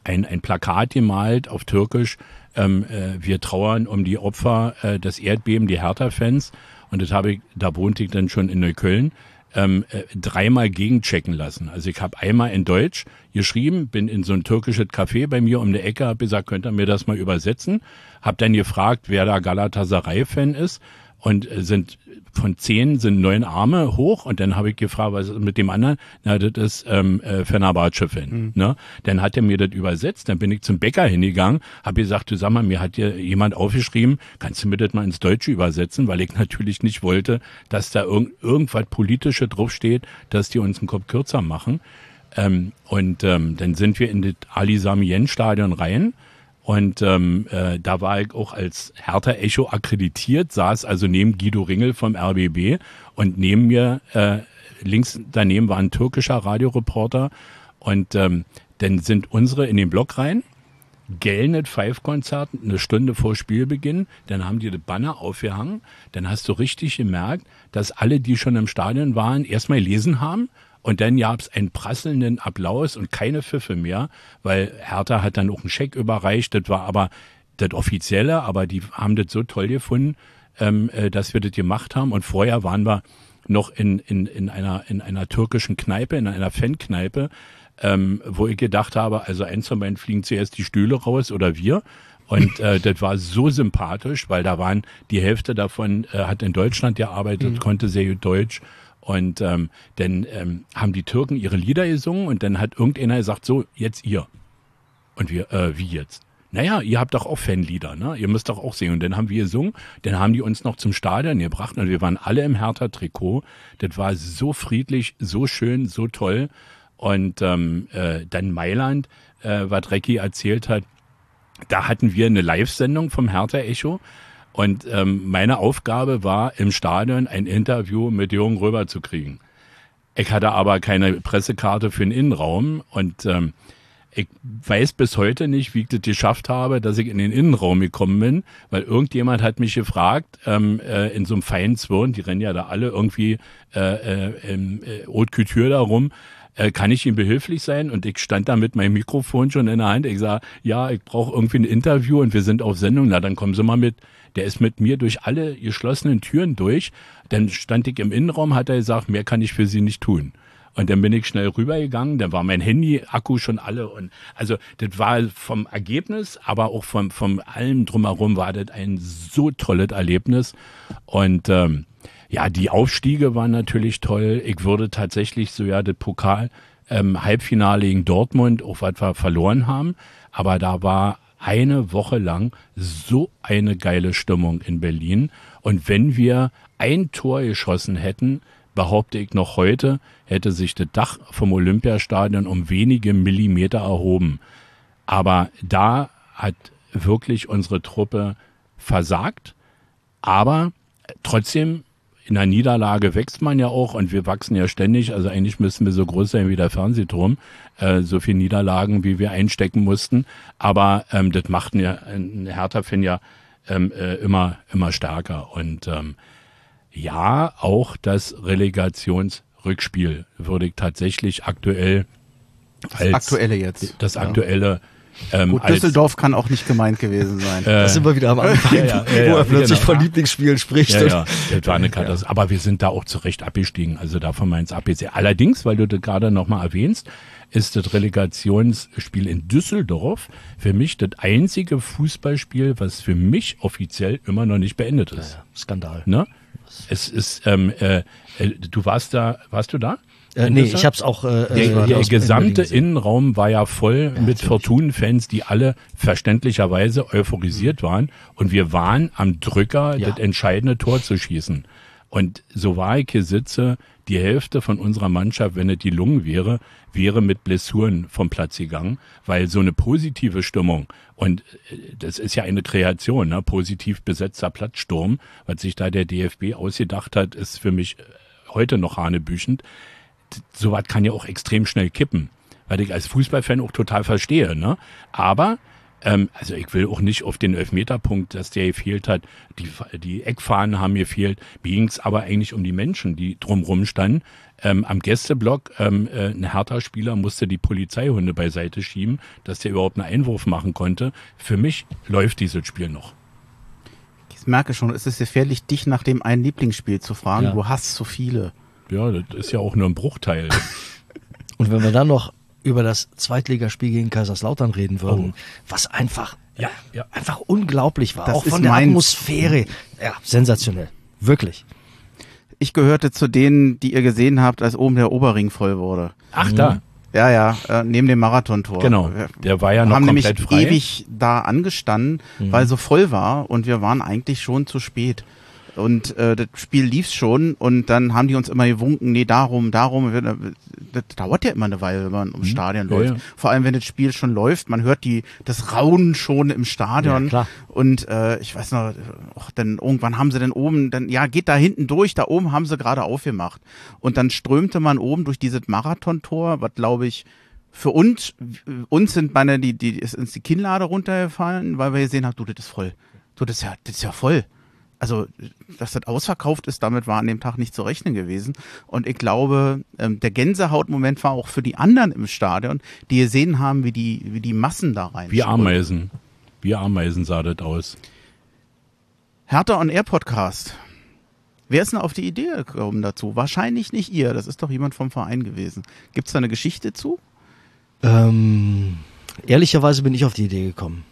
ein, ein Plakat gemalt auf Türkisch. Ähm, äh, wir trauern um die Opfer äh, des Erdbeben, die Hertha-Fans. Und das habe ich, da wohnte ich dann schon in Neukölln, ähm, äh, dreimal gegenchecken lassen. Also ich habe einmal in Deutsch geschrieben, bin in so ein türkisches Café bei mir um die Ecke, habe gesagt, könnt ihr mir das mal übersetzen? Habe dann gefragt, wer da Galatasaray-Fan ist und äh, sind von zehn sind neun Arme hoch und dann habe ich gefragt, was ist mit dem anderen? Na, das ist ähm, äh, Fenerbahce-Fan. Mhm. Ne? Dann hat er mir das übersetzt, dann bin ich zum Bäcker hingegangen, habe gesagt, du sag mal, mir hat hier jemand aufgeschrieben, kannst du mir das mal ins Deutsche übersetzen, weil ich natürlich nicht wollte, dass da irgend, irgendwas Politische draufsteht, dass die uns den Kopf kürzer machen. Ähm, und ähm, dann sind wir in das Ali Samien Stadion rein und ähm, äh, da war ich auch als Hertha Echo akkreditiert, saß also neben Guido Ringel vom RBB und neben mir, äh, links daneben war ein türkischer Radioreporter. Und ähm, dann sind unsere in den Block rein, Gelnet Five-Konzert, eine Stunde vor Spielbeginn, dann haben die das Banner aufgehangen, dann hast du richtig gemerkt, dass alle, die schon im Stadion waren, erstmal lesen haben und dann gab es einen prasselnden Applaus und keine Pfiffe mehr, weil Hertha hat dann auch einen Scheck überreicht. Das war aber das Offizielle, aber die haben das so toll gefunden, ähm, äh, dass wir das gemacht haben. Und vorher waren wir noch in, in, in, einer, in einer türkischen Kneipe, in einer Fankneipe, ähm, wo ich gedacht habe, also eins von beiden fliegen zuerst die Stühle raus oder wir. Und äh, (laughs) das war so sympathisch, weil da waren die Hälfte davon äh, hat in Deutschland gearbeitet, mhm. konnte sehr gut Deutsch und ähm, dann ähm, haben die Türken ihre Lieder gesungen und dann hat irgendeiner gesagt, so, jetzt ihr. Und wir, äh, wie jetzt? naja, ihr habt doch auch Fanlieder, ne? Ihr müsst doch auch singen. Und dann haben wir gesungen, dann haben die uns noch zum Stadion gebracht und wir waren alle im Hertha-Trikot. Das war so friedlich, so schön, so toll. Und ähm, äh, dann Mailand, äh, was Recki erzählt hat, da hatten wir eine Live-Sendung vom Hertha-Echo. Und ähm, meine Aufgabe war, im Stadion ein Interview mit Jürgen Röber zu kriegen. Ich hatte aber keine Pressekarte für den Innenraum und ähm, ich weiß bis heute nicht, wie ich das geschafft habe, dass ich in den Innenraum gekommen bin, weil irgendjemand hat mich gefragt, ähm, äh, in so einem feinen Zwirn, die rennen ja da alle irgendwie äh, äh, äh, Haute Couture da rum, äh, kann ich ihm behilflich sein? Und ich stand da mit meinem Mikrofon schon in der Hand. Ich sage, ja, ich brauche irgendwie ein Interview und wir sind auf Sendung. Na, dann kommen Sie mal mit. Der ist mit mir durch alle geschlossenen Türen durch. Dann stand ich im Innenraum, hat er gesagt, mehr kann ich für Sie nicht tun. Und dann bin ich schnell rübergegangen, dann war mein Handy-Akku schon alle und also das war vom Ergebnis, aber auch vom, vom allem drumherum war das ein so tolles Erlebnis. Und ähm, ja, die Aufstiege waren natürlich toll. Ich würde tatsächlich so ja das Pokal ähm, Halbfinale gegen Dortmund, was wir verloren haben, aber da war eine Woche lang so eine geile Stimmung in Berlin. Und wenn wir ein Tor geschossen hätten, behaupte ich noch heute, hätte sich das Dach vom Olympiastadion um wenige Millimeter erhoben. Aber da hat wirklich unsere Truppe versagt. Aber trotzdem, in der Niederlage wächst man ja auch und wir wachsen ja ständig. Also eigentlich müssen wir so groß sein wie der Fernsehturm. Äh, so viele Niederlagen, wie wir einstecken mussten. Aber ähm, das macht ja ein Hertha-Fan ja ähm, äh, immer, immer stärker. Und ähm, ja, auch das Relegationsrückspiel würde ich tatsächlich aktuell das aktuelle jetzt. Das aktuelle. Ja. Ähm, Gut, Düsseldorf kann auch nicht gemeint gewesen sein. Äh, da sind wir wieder am Anfang, ja, ja, wo er plötzlich genau. von Lieblingsspielen spricht. Ja, ja, das war eine Katastrophe. Aber wir sind da auch zurecht abgestiegen. Also davon meins abgesehen. Allerdings, weil du das gerade nochmal erwähnst, ist das Relegationsspiel in Düsseldorf für mich das einzige Fußballspiel, was für mich offiziell immer noch nicht beendet ist. Skandal. Ne? Es ist, ähm, äh, äh, du warst da, warst du da? Äh, nee, ich habe es auch. Äh, der, der gesamte Innenraum war ja voll ja, mit Fortune-Fans, die alle verständlicherweise euphorisiert mhm. waren. Und wir waren am Drücker, ja. das entscheidende Tor zu schießen. Und so war ich hier sitze, die Hälfte von unserer Mannschaft, wenn es die Lungen wäre, wäre mit Blessuren vom Platz gegangen, weil so eine positive Stimmung und äh, das ist ja eine Kreation, ne? positiv besetzter Platzsturm, was sich da der DFB ausgedacht hat, ist für mich äh, heute noch hanebüchend. Sowas kann ja auch extrem schnell kippen, weil ich als Fußballfan auch total verstehe. Ne? Aber ähm, also ich will auch nicht auf den Elfmeterpunkt, dass der gefehlt hat. Die, die Eckfahnen haben gefehlt. Mir ging es aber eigentlich um die Menschen, die drumrum standen. Ähm, am Gästeblock, ähm, äh, ein Hertha-Spieler musste die Polizeihunde beiseite schieben, dass der überhaupt einen Einwurf machen konnte. Für mich läuft dieses Spiel noch. Ich merke schon, es ist gefährlich, dich nach dem einen Lieblingsspiel zu fragen. Ja. Du hast so viele. Ja, das ist ja auch nur ein Bruchteil. (laughs) Und wenn wir dann noch über das Zweitligaspiel gegen Kaiserslautern reden würden, oh. was einfach, ja, ja. einfach unglaublich war. Das auch von der Atmosphäre. Ja, sensationell. Wirklich. Ich gehörte zu denen, die ihr gesehen habt, als oben der Oberring voll wurde. Ach, da. Mhm. Ja, ja, äh, neben dem Marathontor. Genau. Der war ja noch haben komplett nämlich frei. ewig da angestanden, mhm. weil so voll war und wir waren eigentlich schon zu spät. Und äh, das Spiel lief schon und dann haben die uns immer gewunken, nee, darum, darum. Das dauert ja immer eine Weile, wenn man ums mhm. Stadion läuft. Ja, ja. Vor allem, wenn das Spiel schon läuft, man hört die das Raunen schon im Stadion. Ja, und äh, ich weiß noch, och, dann irgendwann haben sie dann oben, dann ja, geht da hinten durch, da oben haben sie gerade aufgemacht. Und dann strömte man oben durch dieses Marathontor, was glaube ich für uns, uns sind meine, die, die, ist uns die Kinnlade runtergefallen, weil wir gesehen haben, du, das ist voll. Du, das ist ja, das ist ja voll also dass das ausverkauft ist, damit war an dem Tag nicht zu rechnen gewesen. Und ich glaube, ähm, der Gänsehautmoment war auch für die anderen im Stadion, die gesehen haben, wie die, wie die Massen da rein. Wie Ameisen. Wie Ameisen sah das aus. Hertha on Air Podcast. Wer ist denn auf die Idee gekommen dazu? Wahrscheinlich nicht ihr. Das ist doch jemand vom Verein gewesen. Gibt es da eine Geschichte zu? Ähm, ehrlicherweise bin ich auf die Idee gekommen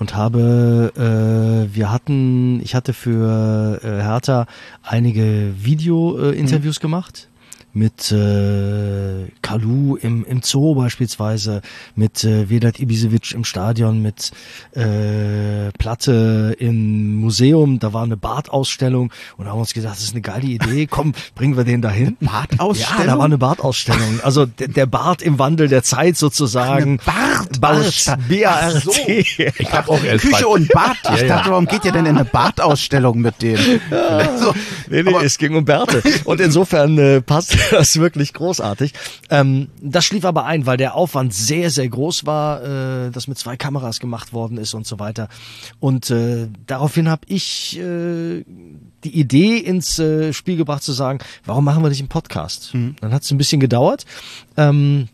und habe, äh, wir hatten, ich hatte für äh, Hertha einige Video-Interviews äh, mhm. gemacht mit äh, Kalu im, im Zoo beispielsweise, mit äh, Vedat Ibisevic im Stadion, mit äh, Platte im Museum, da war eine Bartausstellung und da haben wir uns gedacht, das ist eine geile Idee, komm, (laughs) bringen wir den dahin. Bartausstellung? Ja, da war eine Bartausstellung. Also der, der Bart im Wandel der Zeit sozusagen. Bart, Bart. BART. So. Ich habe auch erst Küche und Bart. Ich dachte, warum geht ihr denn in eine Bartausstellung mit dem? So, (laughs) nee, nee, es ging um Bärte. Und insofern äh, passt (laughs) das wirklich großartig. Ähm, das schlief aber ein, weil der Aufwand sehr, sehr groß war, äh, das mit zwei Kameras gemacht worden ist und so weiter. Und äh, daraufhin habe ich äh, die Idee ins äh, Spiel gebracht zu sagen, warum machen wir nicht einen Podcast? Mhm. Dann hat es ein bisschen gedauert. Ähm,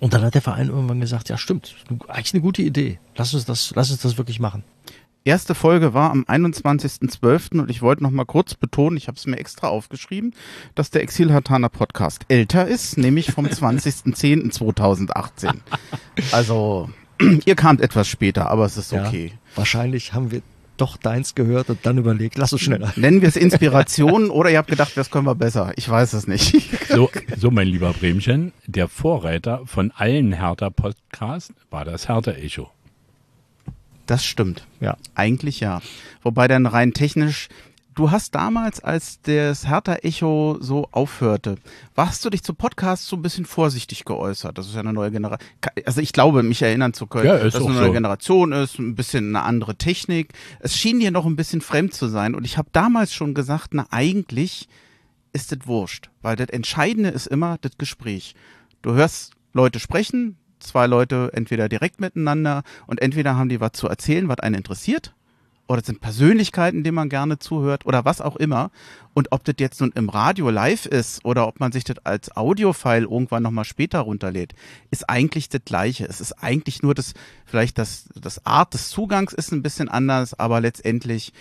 und dann hat der Verein irgendwann gesagt, ja stimmt, eigentlich eine gute Idee. Lass uns das, lass uns das wirklich machen erste Folge war am 21.12. und ich wollte noch mal kurz betonen, ich habe es mir extra aufgeschrieben, dass der Exil-Hatana Podcast älter ist, nämlich vom (laughs) 20.10.2018. Also, (clears throat) ihr kamt etwas später, aber es ist okay. Ja, wahrscheinlich haben wir doch deins gehört und dann überlegt, lass uns schneller. Nennen wir es Inspiration oder ihr habt gedacht, das können wir besser. Ich weiß es nicht. (laughs) So, so mein lieber Bremchen, der Vorreiter von allen Hertha-Podcasts war das Hertha-Echo. Das stimmt. Ja. Eigentlich ja. Wobei dann rein technisch, du hast damals, als das Hertha-Echo so aufhörte, warst du dich zu Podcasts so ein bisschen vorsichtig geäußert. Das ist ja eine neue Generation. Also ich glaube, mich erinnern zu können, ja, dass es eine neue so. Generation ist, ein bisschen eine andere Technik. Es schien dir noch ein bisschen fremd zu sein. Und ich habe damals schon gesagt, na eigentlich ist das wurscht. Weil das Entscheidende ist immer das Gespräch. Du hörst Leute sprechen, zwei Leute entweder direkt miteinander und entweder haben die was zu erzählen, was einen interessiert, oder es sind Persönlichkeiten, denen man gerne zuhört oder was auch immer. Und ob das jetzt nun im Radio live ist oder ob man sich das als Audiofile irgendwann nochmal später runterlädt, ist eigentlich das Gleiche. Es ist eigentlich nur das, vielleicht das, das Art des Zugangs ist ein bisschen anders, aber letztendlich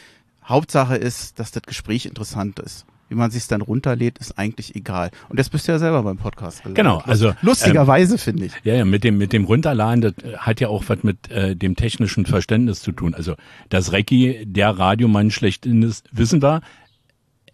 Hauptsache ist, dass das Gespräch interessant ist wie man sich dann runterlädt, ist eigentlich egal. Und das bist du ja selber beim Podcast gelernt. Genau, also lustigerweise ähm, finde ich. Ja, ja, mit dem mit dem Runterladen, das hat ja auch was mit äh, dem technischen Verständnis zu tun. Also dass Recki der Radiomann schlechthin ist, wissen wir.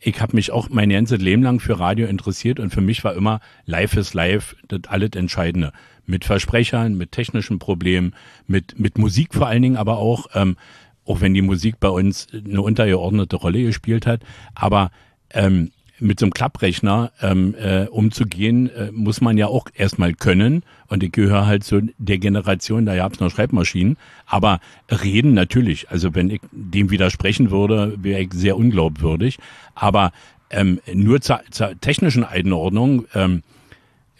Ich habe mich auch mein ganzes Leben lang für Radio interessiert und für mich war immer Live ist live das alles Entscheidende. Mit Versprechern, mit technischen Problemen, mit mit Musik vor allen Dingen, aber auch ähm, auch wenn die Musik bei uns eine untergeordnete Rolle gespielt hat, aber ähm, mit so einem Klapprechner ähm, äh, umzugehen, äh, muss man ja auch erstmal können. Und ich gehöre halt zu der Generation, da gab's noch Schreibmaschinen. Aber reden natürlich. Also wenn ich dem widersprechen würde, wäre ich sehr unglaubwürdig. Aber ähm, nur zur, zur technischen Einordnung, ähm,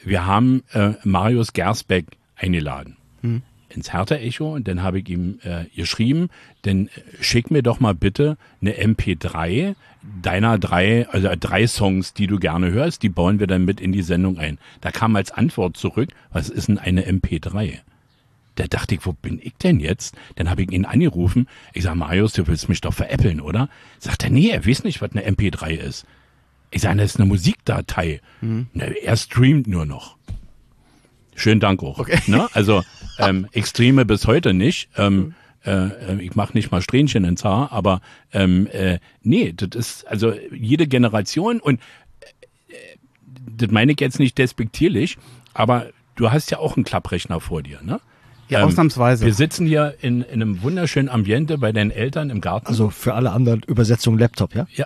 wir haben äh, Marius Gersbeck eingeladen. Hm ins Hertha-Echo und dann habe ich ihm äh, geschrieben, dann schick mir doch mal bitte eine MP3 deiner drei, also drei Songs, die du gerne hörst, die bauen wir dann mit in die Sendung ein. Da kam als Antwort zurück, was ist denn eine MP3? Da dachte ich, wo bin ich denn jetzt? Dann habe ich ihn angerufen. Ich sage, Marius, du willst mich doch veräppeln, oder? Sagt er, nee, er weiß nicht, was eine MP3 ist. Ich sage, das ist eine Musikdatei. Mhm. Na, er streamt nur noch. Schönen Dank auch. Okay. Ne? Also ähm, Extreme bis heute nicht. Ähm, mhm. äh, ich mache nicht mal Strähnchen ins Haar, aber ähm, äh, nee, das ist also jede Generation und äh, das meine ich jetzt nicht despektierlich, aber du hast ja auch einen Klapprechner vor dir, ne? Ja, ähm, ausnahmsweise. Wir sitzen hier in, in einem wunderschönen Ambiente bei deinen Eltern im Garten. Also für alle anderen Übersetzungen Laptop, ja? Ja.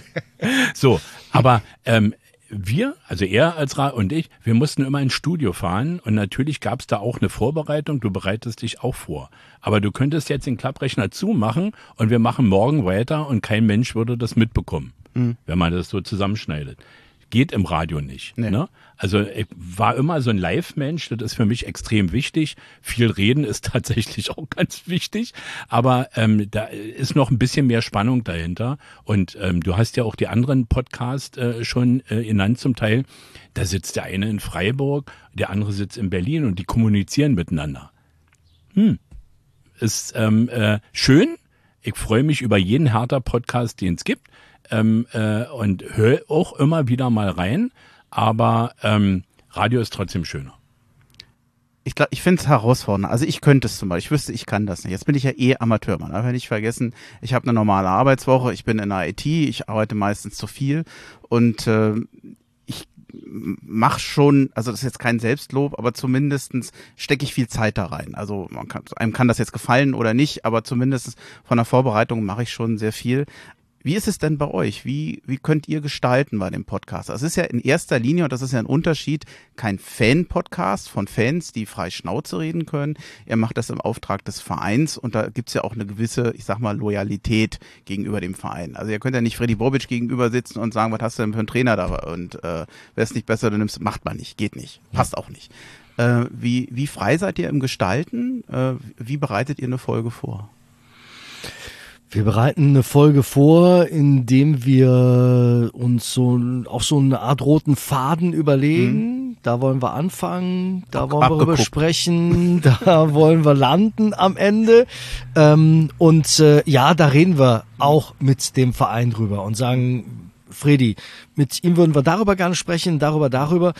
(laughs) so, aber ähm, wir, also er als Ra und ich, wir mussten immer ins Studio fahren und natürlich gab es da auch eine Vorbereitung, du bereitest dich auch vor. Aber du könntest jetzt den Klapprechner zumachen und wir machen morgen weiter und kein Mensch würde das mitbekommen, mhm. wenn man das so zusammenschneidet geht im Radio nicht. Nee. Ne? Also ich war immer so ein Live-Mensch, das ist für mich extrem wichtig. Viel reden ist (laughs) tatsächlich auch ganz wichtig, aber ähm, da ist noch ein bisschen mehr Spannung dahinter. Und ähm, du hast ja auch die anderen Podcasts äh, schon äh, genannt zum Teil. Da sitzt der eine in Freiburg, der andere sitzt in Berlin und die kommunizieren miteinander. Hm. Ist ähm, äh, schön. Ich freue mich über jeden härter Podcast, den es gibt ähm, äh, und höre auch immer wieder mal rein, aber ähm, Radio ist trotzdem schöner. Ich glaube, ich finde es herausfordernd. Also ich könnte es zum Beispiel. Ich wüsste, ich kann das nicht. Jetzt bin ich ja eh Amateur, man. Aber nicht vergessen, ich habe eine normale Arbeitswoche. Ich bin in der IT. Ich arbeite meistens zu viel und äh, ich mach schon, also das ist jetzt kein Selbstlob, aber zumindestens stecke ich viel Zeit da rein. Also man kann, einem kann das jetzt gefallen oder nicht, aber zumindest von der Vorbereitung mache ich schon sehr viel. Wie ist es denn bei euch? Wie, wie könnt ihr gestalten bei dem Podcast? Das ist ja in erster Linie, und das ist ja ein Unterschied, kein Fan-Podcast von Fans, die frei Schnauze reden können. Ihr macht das im Auftrag des Vereins und da gibt's ja auch eine gewisse, ich sag mal, Loyalität gegenüber dem Verein. Also ihr könnt ja nicht Freddy Bobic gegenüber sitzen und sagen, was hast du denn für einen Trainer da? Und äh, wäre es nicht besser, du nimmst, macht man nicht, geht nicht, passt auch nicht. Äh, wie, wie frei seid ihr im Gestalten? Äh, wie bereitet ihr eine Folge vor? Wir bereiten eine Folge vor, indem wir uns so auch so eine Art roten Faden überlegen. Mhm. Da wollen wir anfangen, da wollen wir darüber sprechen, (laughs) da wollen wir landen am Ende. Ähm, und äh, ja, da reden wir auch mit dem Verein drüber und sagen, Fredi, mit ihm würden wir darüber gerne sprechen, darüber, darüber,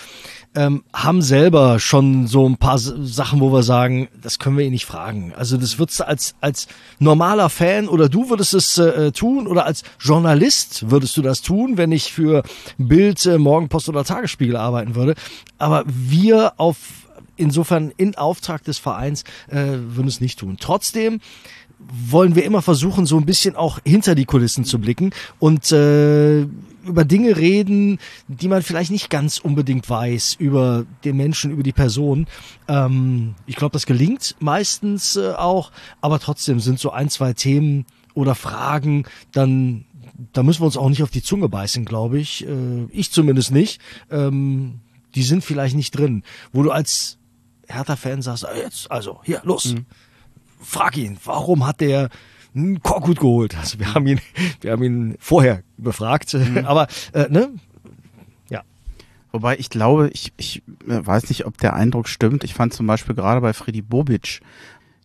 ähm, haben selber schon so ein paar Sachen, wo wir sagen, das können wir ihn nicht fragen. Also das würdest du als, als normaler Fan oder du würdest es äh, tun oder als Journalist würdest du das tun, wenn ich für Bild, äh, Morgenpost oder Tagesspiegel arbeiten würde. Aber wir auf insofern in Auftrag des Vereins äh, würden es nicht tun. Trotzdem wollen wir immer versuchen, so ein bisschen auch hinter die Kulissen zu blicken und äh, über Dinge reden, die man vielleicht nicht ganz unbedingt weiß über den Menschen, über die Person. Ähm, ich glaube, das gelingt meistens äh, auch, aber trotzdem sind so ein, zwei Themen oder Fragen dann da müssen wir uns auch nicht auf die Zunge beißen, glaube ich. Äh, ich zumindest nicht. Ähm, die sind vielleicht nicht drin. Wo du als Hertha-Fan sagst, ah, jetzt, also, hier, los. Mhm frag ihn, warum hat der einen Korkut geholt? Also wir haben ihn, wir haben ihn vorher befragt, mhm. (laughs) aber äh, ne? Ja. Wobei ich glaube, ich, ich äh, weiß nicht, ob der Eindruck stimmt. Ich fand zum Beispiel gerade bei Freddy Bobic,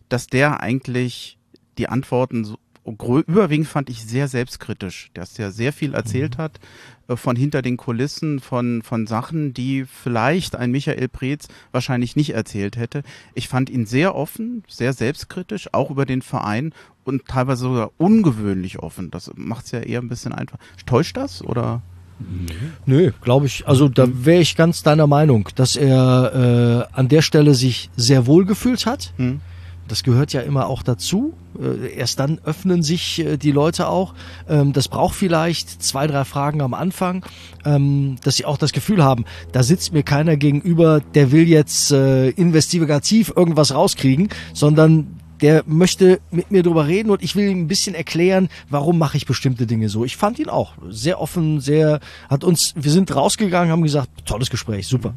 dass der eigentlich die Antworten so überwiegend fand ich sehr selbstkritisch, dass der sehr viel erzählt mhm. hat äh, von hinter den Kulissen, von, von Sachen, die vielleicht ein Michael Preetz wahrscheinlich nicht erzählt hätte. Ich fand ihn sehr offen, sehr selbstkritisch, auch über den Verein und teilweise sogar ungewöhnlich offen. Das macht es ja eher ein bisschen einfach. Täuscht das oder? Nee. Nö, glaube ich. Also da wäre ich ganz deiner Meinung, dass er äh, an der Stelle sich sehr wohl gefühlt hat. Hm das gehört ja immer auch dazu. Äh, erst dann öffnen sich äh, die Leute auch. Ähm, das braucht vielleicht zwei, drei Fragen am Anfang, ähm, dass sie auch das Gefühl haben, da sitzt mir keiner gegenüber, der will jetzt äh, investigativ irgendwas rauskriegen, sondern der möchte mit mir drüber reden und ich will ihm ein bisschen erklären, warum mache ich bestimmte Dinge so. Ich fand ihn auch sehr offen, sehr, hat uns, wir sind rausgegangen, haben gesagt, tolles Gespräch, super.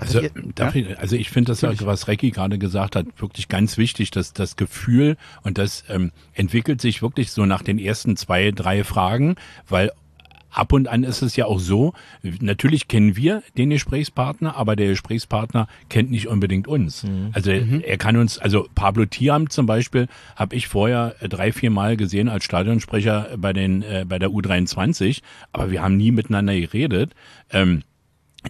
Also, ja? ich, also ich finde das ja, was Recki gerade gesagt hat, wirklich ganz wichtig, dass das Gefühl und das ähm, entwickelt sich wirklich so nach den ersten zwei, drei Fragen, weil ab und an ist es ja auch so, natürlich kennen wir den Gesprächspartner, aber der Gesprächspartner kennt nicht unbedingt uns. Mhm. Also mhm. er kann uns, also Pablo Thiam zum Beispiel, habe ich vorher drei, vier Mal gesehen als Stadionsprecher bei den äh, bei der U23, aber wir haben nie miteinander geredet. Ähm,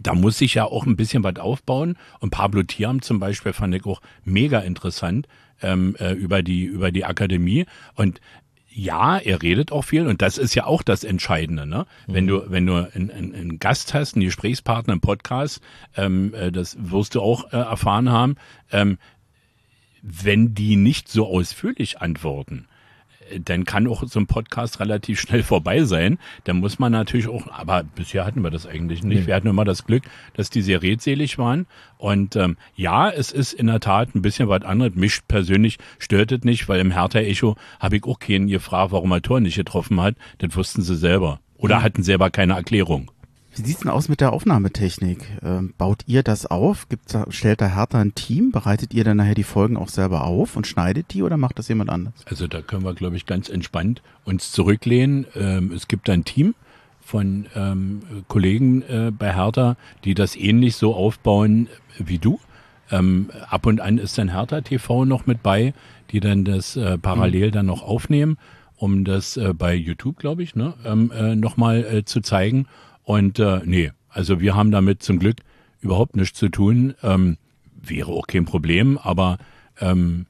da muss sich ja auch ein bisschen was aufbauen. Und Pablo Thiam zum Beispiel fand ich auch mega interessant ähm, äh, über die über die Akademie. Und ja, er redet auch viel und das ist ja auch das Entscheidende, ne? Mhm. Wenn du wenn du einen, einen Gast hast, einen Gesprächspartner im Podcast, ähm, äh, das wirst du auch äh, erfahren haben, ähm, wenn die nicht so ausführlich antworten, dann kann auch so ein Podcast relativ schnell vorbei sein. Da muss man natürlich auch, aber bisher hatten wir das eigentlich nicht. Nee. Wir hatten immer das Glück, dass die sehr redselig waren. Und ähm, ja, es ist in der Tat ein bisschen was anderes. Mich persönlich stört es nicht, weil im Hertha-Echo habe ich auch keinen gefragt, warum er Tor nicht getroffen hat. Das wussten sie selber. Oder mhm. hatten selber keine Erklärung. Wie sieht's denn aus mit der Aufnahmetechnik? Ähm, baut ihr das auf? Gibt's da, stellt da Hertha ein Team? Bereitet ihr dann nachher die Folgen auch selber auf und schneidet die oder macht das jemand anders? Also da können wir, glaube ich, ganz entspannt uns zurücklehnen. Ähm, es gibt ein Team von ähm, Kollegen äh, bei Hertha, die das ähnlich so aufbauen wie du. Ähm, ab und an ist dann Hertha TV noch mit bei, die dann das äh, parallel mhm. dann noch aufnehmen, um das äh, bei YouTube, glaube ich, ne, ähm, äh, nochmal äh, zu zeigen. Und äh, nee, also wir haben damit zum Glück überhaupt nichts zu tun. Ähm, wäre auch kein Problem, aber ähm,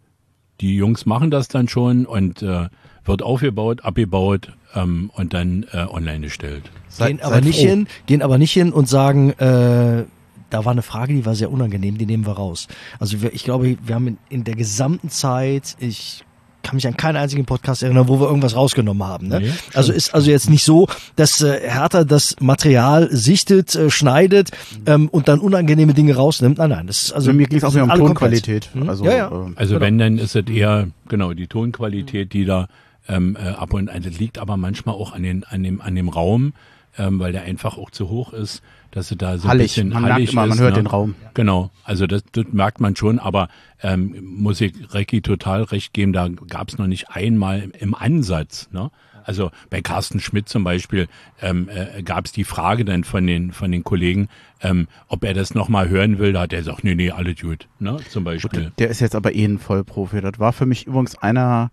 die Jungs machen das dann schon und äh, wird aufgebaut, abgebaut ähm, und dann äh, online gestellt. Gehen aber nicht hin, gehen aber nicht hin und sagen, äh, da war eine Frage, die war sehr unangenehm, die nehmen wir raus. Also wir, ich glaube, wir haben in, in der gesamten Zeit, ich kann mich an keinen einzigen Podcast erinnern, wo wir irgendwas rausgenommen haben. Ne? Nee, also ist also jetzt nicht so, dass äh, Hertha das Material sichtet, äh, schneidet ähm, und dann unangenehme Dinge rausnimmt. Nein, nein, das ist also mir geht es auch um Tonqualität. Hm? Also, ja, ja. Äh, also genau. wenn dann ist es eher genau die Tonqualität, die da ähm, äh, ab und an das liegt, aber manchmal auch an den an dem an dem Raum, ähm, weil der einfach auch zu hoch ist dass sie da so hallig. ein bisschen man hallig immer, ist. Man hört ne? den Raum. Genau, also das, das merkt man schon, aber ähm, muss ich Recki total recht geben, da gab es noch nicht einmal im Ansatz. Ne? Also bei Carsten Schmidt zum Beispiel ähm, äh, gab es die Frage dann von den von den Kollegen, ähm, ob er das nochmal hören will. Da hat er gesagt, nee, nee, alles gut, ne? Zum Beispiel. Gut, der ist jetzt aber eh ein Vollprofi. Das war für mich übrigens einer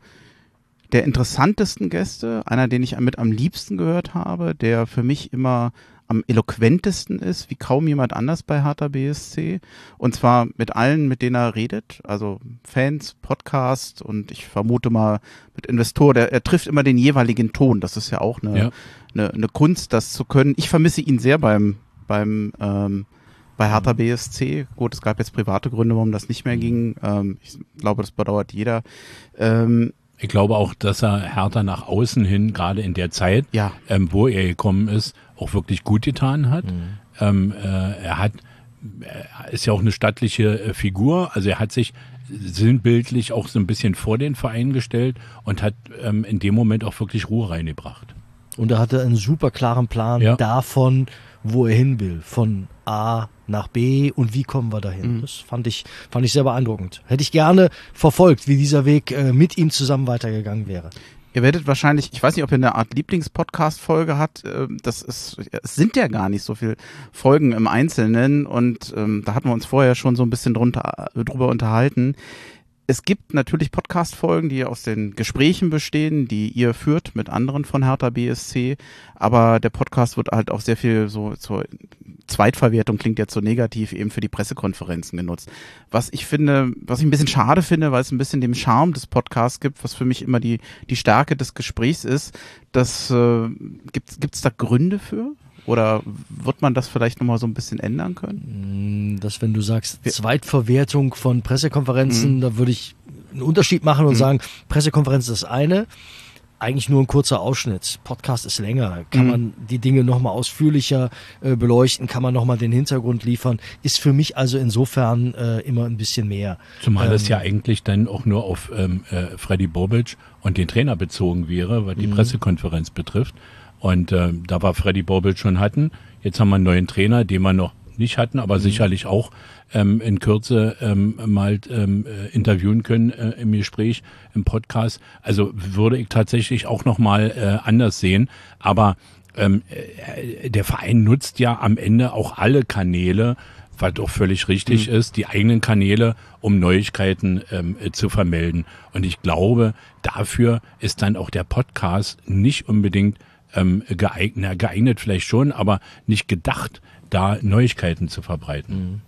der interessantesten Gäste, einer, den ich mit am liebsten gehört habe, der für mich immer am eloquentesten ist, wie kaum jemand anders bei Hertha BSC. Und zwar mit allen, mit denen er redet, also Fans, Podcast und ich vermute mal mit Investoren. Der, er trifft immer den jeweiligen Ton. Das ist ja auch eine, ja. eine, eine Kunst, das zu können. Ich vermisse ihn sehr beim, beim ähm, bei Hertha BSC. Gut, es gab jetzt private Gründe, warum das nicht mehr ging. Ähm, ich glaube, das bedauert jeder. Ähm, ich glaube auch, dass er Hertha nach außen hin, gerade in der Zeit, ja. ähm, wo er gekommen ist, auch wirklich gut getan hat. Mhm. Ähm, äh, er hat, er ist ja auch eine stattliche äh, Figur, also er hat sich sinnbildlich auch so ein bisschen vor den Verein gestellt und hat ähm, in dem Moment auch wirklich Ruhe reingebracht. Und er hatte einen super klaren Plan ja. davon, wo er hin will. Von A nach B und wie kommen wir dahin. Mhm. Das fand ich, fand ich sehr beeindruckend. Hätte ich gerne verfolgt, wie dieser Weg äh, mit ihm zusammen weitergegangen wäre. Ihr werdet wahrscheinlich, ich weiß nicht, ob ihr eine Art Lieblingspodcast-Folge habt. Ähm, das ist, es sind ja gar nicht so viele Folgen im Einzelnen und ähm, da hatten wir uns vorher schon so ein bisschen drunter, drüber unterhalten es gibt natürlich Podcast-Folgen, die aus den Gesprächen bestehen, die ihr führt mit anderen von Hertha BSC, aber der Podcast wird halt auch sehr viel so zur Zweitverwertung klingt jetzt so negativ eben für die Pressekonferenzen genutzt. Was ich finde, was ich ein bisschen schade finde, weil es ein bisschen dem Charme des Podcasts gibt, was für mich immer die die Stärke des Gesprächs ist, das äh, gibt gibt's da Gründe für? Oder wird man das vielleicht nochmal so ein bisschen ändern können? Mm, dass wenn du sagst, Zweitverwertung von Pressekonferenzen, mhm. da würde ich einen Unterschied machen und mhm. sagen, Pressekonferenz ist das eine, eigentlich nur ein kurzer Ausschnitt. Podcast ist länger. Kann mhm. man die Dinge nochmal ausführlicher äh, beleuchten, kann man nochmal den Hintergrund liefern. Ist für mich also insofern äh, immer ein bisschen mehr. Zumal ähm, es ja eigentlich dann auch nur auf ähm, äh, Freddy Bobic und den Trainer bezogen wäre, was die mhm. Pressekonferenz betrifft. Und äh, da war Freddy Bobic schon hatten. Jetzt haben wir einen neuen Trainer, den wir noch nicht hatten, aber mhm. sicherlich auch ähm, in Kürze ähm, mal ähm, äh, interviewen können äh, im Gespräch, im Podcast. Also würde ich tatsächlich auch noch mal äh, anders sehen. Aber ähm, äh, der Verein nutzt ja am Ende auch alle Kanäle, was doch völlig richtig mhm. ist, die eigenen Kanäle, um Neuigkeiten ähm, äh, zu vermelden. Und ich glaube, dafür ist dann auch der Podcast nicht unbedingt ähm, geeignet, geeignet vielleicht schon, aber nicht gedacht, da Neuigkeiten zu verbreiten. Mhm.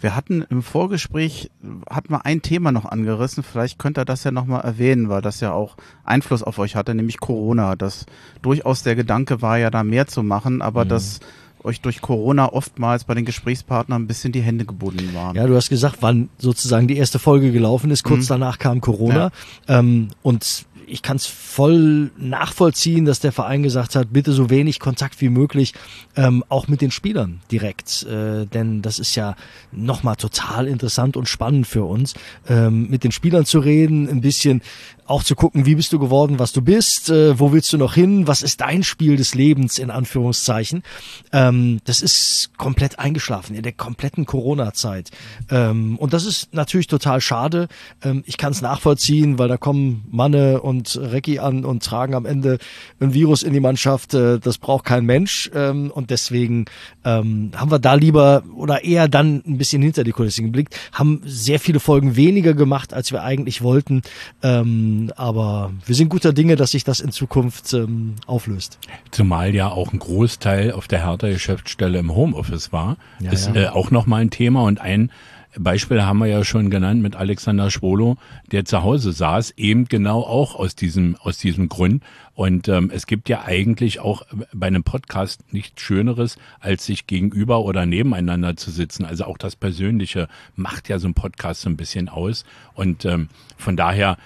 Wir hatten im Vorgespräch, hatten wir ein Thema noch angerissen, vielleicht könnt ihr das ja nochmal erwähnen, weil das ja auch Einfluss auf euch hatte, nämlich Corona. Das durchaus der Gedanke war ja da mehr zu machen, aber mhm. dass euch durch Corona oftmals bei den Gesprächspartnern ein bisschen die Hände gebunden waren. Ja, du hast gesagt, wann sozusagen die erste Folge gelaufen ist. Kurz mhm. danach kam Corona. Ja. Ähm, und ich kann es voll nachvollziehen, dass der Verein gesagt hat, bitte so wenig Kontakt wie möglich, ähm, auch mit den Spielern direkt. Äh, denn das ist ja nochmal total interessant und spannend für uns, ähm, mit den Spielern zu reden, ein bisschen auch zu gucken, wie bist du geworden, was du bist, äh, wo willst du noch hin, was ist dein Spiel des Lebens in Anführungszeichen. Ähm, das ist komplett eingeschlafen in der kompletten Corona-Zeit. Ähm, und das ist natürlich total schade. Ähm, ich kann es nachvollziehen, weil da kommen Manne und Recki an und tragen am Ende ein Virus in die Mannschaft. Äh, das braucht kein Mensch. Ähm, und deswegen ähm, haben wir da lieber oder eher dann ein bisschen hinter die Kulissen geblickt, haben sehr viele Folgen weniger gemacht, als wir eigentlich wollten. Ähm, aber wir sind guter Dinge, dass sich das in Zukunft ähm, auflöst. Zumal ja auch ein Großteil auf der Hertha Geschäftsstelle im Homeoffice war. Ja, ist ja. Äh, auch nochmal ein Thema und ein Beispiel haben wir ja schon genannt mit Alexander Schwolo, der zu Hause saß, eben genau auch aus diesem, aus diesem Grund. Und ähm, es gibt ja eigentlich auch bei einem Podcast nichts Schöneres, als sich gegenüber oder nebeneinander zu sitzen. Also auch das Persönliche macht ja so ein Podcast so ein bisschen aus. Und ähm, von daher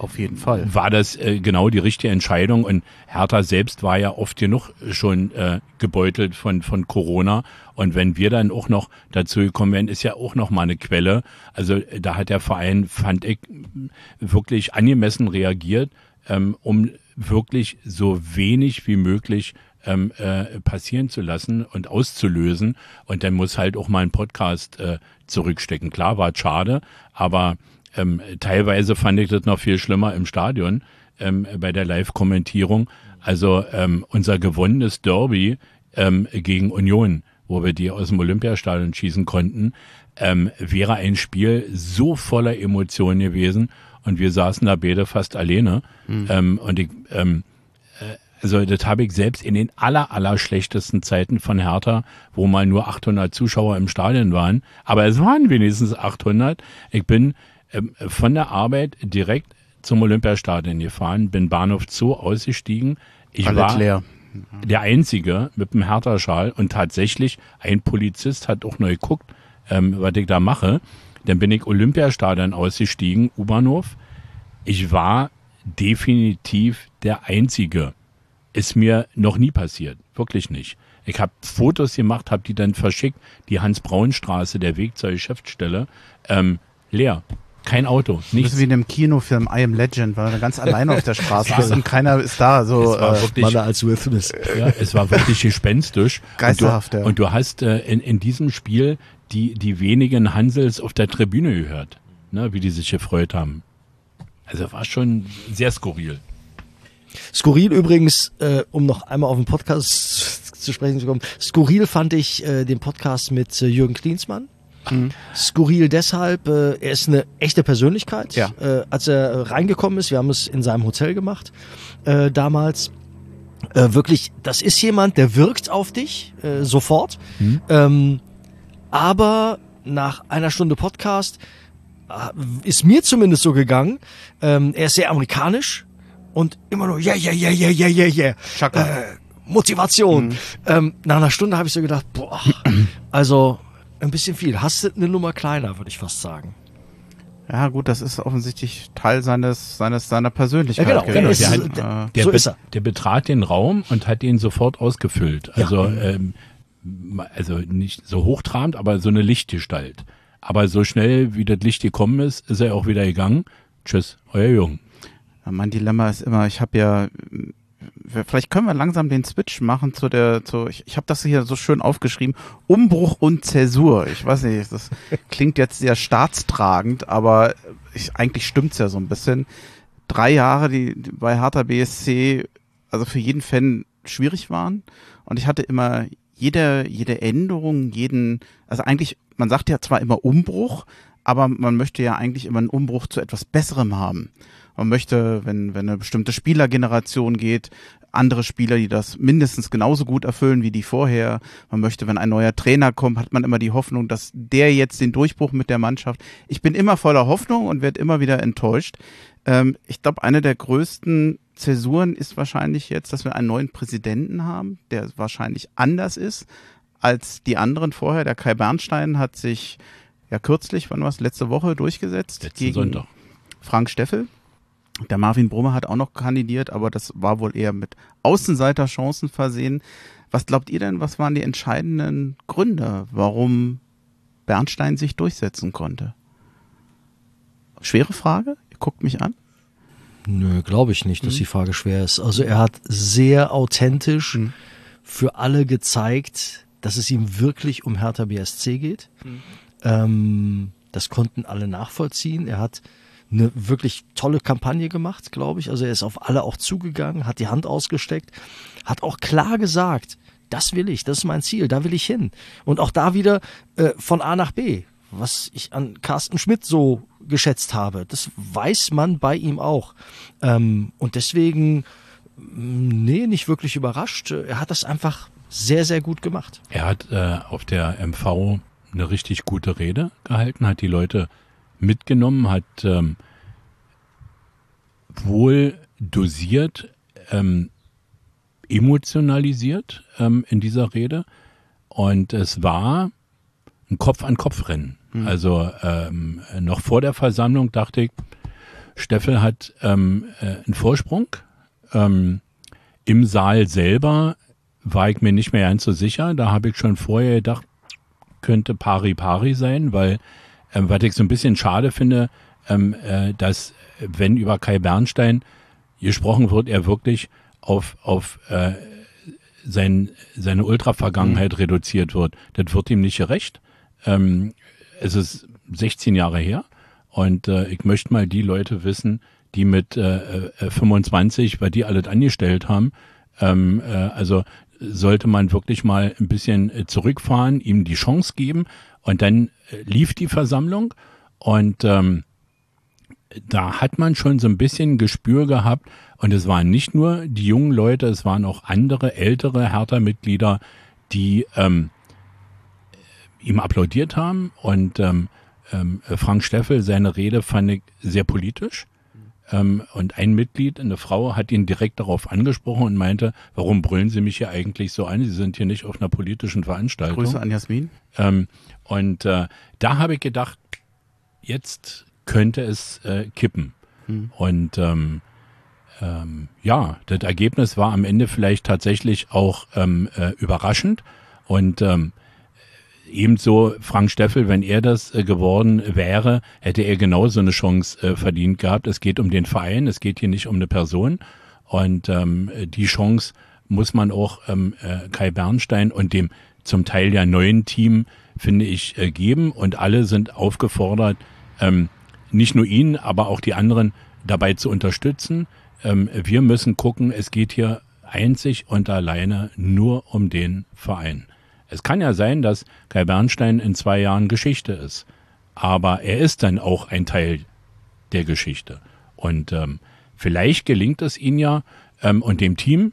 auf jeden Fall. War das äh, genau die richtige Entscheidung und Hertha selbst war ja oft genug schon äh, gebeutelt von, von Corona und wenn wir dann auch noch dazu gekommen wären, ist ja auch noch mal eine Quelle. Also äh, da hat der Verein, fand ich, wirklich angemessen reagiert, ähm, um wirklich so wenig wie möglich ähm, äh, passieren zu lassen und auszulösen. Und dann muss halt auch mal ein Podcast äh, zurückstecken. Klar, war schade, aber ähm, teilweise fand ich das noch viel schlimmer im Stadion ähm, bei der Live-Kommentierung. Also ähm, unser gewonnenes Derby ähm, gegen Union, wo wir die aus dem Olympiastadion schießen konnten, ähm, wäre ein Spiel so voller Emotionen gewesen und wir saßen da beide fast alleine. Mhm. Ähm, und ich, äh, also das habe ich selbst in den aller, aller schlechtesten Zeiten von Hertha, wo mal nur 800 Zuschauer im Stadion waren, aber es waren wenigstens 800. Ich bin von der Arbeit direkt zum Olympiastadion gefahren, bin Bahnhof Zoo ausgestiegen. Ich Alle war leer. der Einzige mit dem Hertha-Schal und tatsächlich ein Polizist hat auch neu geguckt, ähm, was ich da mache. Dann bin ich Olympiastadion ausgestiegen, U-Bahnhof. Ich war definitiv der Einzige. Ist mir noch nie passiert, wirklich nicht. Ich habe Fotos gemacht, habe die dann verschickt. Die Hans-Braun-Straße, der Weg zur Geschäftsstelle, ähm, leer. Kein Auto, nichts. wie in einem Kinofilm I Am Legend, weil er ganz alleine auf der Straße ist und keiner ist da. So, es war äh, wirklich, als Will Smith. Ja, es war wirklich gespenstisch. Geisterhaft, und du, ja. Und du hast äh, in, in diesem Spiel die, die wenigen Hansels auf der Tribüne gehört, ne, wie die sich gefreut haben. Also war schon sehr skurril. Skurril übrigens, äh, um noch einmal auf den Podcast zu sprechen zu kommen, skurril fand ich äh, den Podcast mit äh, Jürgen Klinsmann Mhm. Skurril deshalb, äh, er ist eine echte Persönlichkeit. Ja. Äh, als er reingekommen ist, wir haben es in seinem Hotel gemacht äh, damals. Äh, wirklich, das ist jemand, der wirkt auf dich äh, sofort. Mhm. Ähm, aber nach einer Stunde Podcast äh, ist mir zumindest so gegangen. Ähm, er ist sehr amerikanisch und immer nur yeah, yeah, yeah, yeah, yeah, yeah, yeah. Äh, Motivation. Mhm. Ähm, nach einer Stunde habe ich so gedacht, boah, (clears throat) also ein bisschen viel. Hast du eine Nummer kleiner, würde ich fast sagen. Ja, gut, das ist offensichtlich Teil seines, seines, seiner Persönlichkeit. Ja, genau, der, ist, hat, der, der, so ist er. Der betrat den Raum und hat ihn sofort ausgefüllt. Also, ja. ähm, also nicht so hochtrabend, aber so eine Lichtgestalt. Aber so schnell, wie das Licht gekommen ist, ist er auch wieder gegangen. Tschüss, euer Jung. Ja, mein Dilemma ist immer, ich habe ja vielleicht können wir langsam den Switch machen zu der, zu, ich, ich habe das hier so schön aufgeschrieben, Umbruch und Zäsur. Ich weiß nicht, das (laughs) klingt jetzt sehr staatstragend, aber ich, eigentlich stimmt's ja so ein bisschen. Drei Jahre, die, die bei Hertha BSC, also für jeden Fan schwierig waren. Und ich hatte immer jede, jede Änderung, jeden, also eigentlich, man sagt ja zwar immer Umbruch, aber man möchte ja eigentlich immer einen Umbruch zu etwas Besserem haben. Man möchte, wenn, wenn eine bestimmte Spielergeneration geht, andere Spieler, die das mindestens genauso gut erfüllen wie die vorher. Man möchte, wenn ein neuer Trainer kommt, hat man immer die Hoffnung, dass der jetzt den Durchbruch mit der Mannschaft. Ich bin immer voller Hoffnung und werde immer wieder enttäuscht. Ähm, ich glaube, eine der größten Zäsuren ist wahrscheinlich jetzt, dass wir einen neuen Präsidenten haben, der wahrscheinlich anders ist als die anderen vorher. Der Kai Bernstein hat sich ja kürzlich, wann war es, letzte Woche durchgesetzt Letzten gegen Sonntag. Frank Steffel. Der Marvin Brummer hat auch noch kandidiert, aber das war wohl eher mit Außenseiterchancen versehen. Was glaubt ihr denn, was waren die entscheidenden Gründe, warum Bernstein sich durchsetzen konnte? Schwere Frage? Ihr guckt mich an. Nö, glaube ich nicht, dass mhm. die Frage schwer ist. Also er hat sehr authentisch mhm. für alle gezeigt, dass es ihm wirklich um Hertha BSC geht. Mhm. Ähm, das konnten alle nachvollziehen. Er hat eine wirklich tolle Kampagne gemacht, glaube ich. Also er ist auf alle auch zugegangen, hat die Hand ausgesteckt, hat auch klar gesagt, das will ich, das ist mein Ziel, da will ich hin. Und auch da wieder äh, von A nach B, was ich an Carsten Schmidt so geschätzt habe. Das weiß man bei ihm auch. Ähm, und deswegen, mm, nee, nicht wirklich überrascht. Er hat das einfach sehr, sehr gut gemacht. Er hat äh, auf der MV eine richtig gute Rede gehalten, hat die Leute mitgenommen, hat ähm, wohl dosiert, ähm, emotionalisiert ähm, in dieser Rede. Und es war ein Kopf-an-Kopf-Rennen. Mhm. Also ähm, noch vor der Versammlung dachte ich, Steffel hat ähm, äh, einen Vorsprung. Ähm, Im Saal selber war ich mir nicht mehr ganz so sicher. Da habe ich schon vorher gedacht, könnte pari pari sein, weil ähm, was ich so ein bisschen schade finde, ähm, äh, dass wenn über Kai Bernstein gesprochen wird, er wirklich auf, auf äh, sein, seine Ultra-Vergangenheit mhm. reduziert wird. Das wird ihm nicht gerecht. Ähm, es ist 16 Jahre her und äh, ich möchte mal die Leute wissen, die mit äh, äh, 25, weil die alles angestellt haben, ähm, äh, also sollte man wirklich mal ein bisschen äh, zurückfahren, ihm die Chance geben und dann äh, lief die Versammlung und ähm, da hat man schon so ein bisschen Gespür gehabt und es waren nicht nur die jungen Leute, es waren auch andere ältere Hertha-Mitglieder, die ähm, ihm applaudiert haben und ähm, ähm, Frank Steffel, seine Rede fand ich sehr politisch. Ähm, und ein Mitglied, eine Frau, hat ihn direkt darauf angesprochen und meinte, warum brüllen Sie mich hier eigentlich so an? Sie sind hier nicht auf einer politischen Veranstaltung. Grüße an Jasmin. Und äh, da habe ich gedacht, jetzt könnte es äh, kippen. Hm. Und ähm, ähm, ja, das Ergebnis war am Ende vielleicht tatsächlich auch ähm, äh, überraschend. Und ähm, ebenso Frank Steffel, wenn er das äh, geworden wäre, hätte er genauso eine Chance äh, verdient gehabt. Es geht um den Verein, es geht hier nicht um eine Person. Und ähm, die Chance muss man auch ähm, äh, Kai Bernstein und dem zum Teil ja neuen Team, finde ich, äh, geben. Und alle sind aufgefordert, ähm, nicht nur ihn, aber auch die anderen dabei zu unterstützen. Ähm, wir müssen gucken, es geht hier einzig und alleine nur um den Verein. Es kann ja sein, dass Kai Bernstein in zwei Jahren Geschichte ist, aber er ist dann auch ein Teil der Geschichte. Und ähm, vielleicht gelingt es ihm ja ähm, und dem Team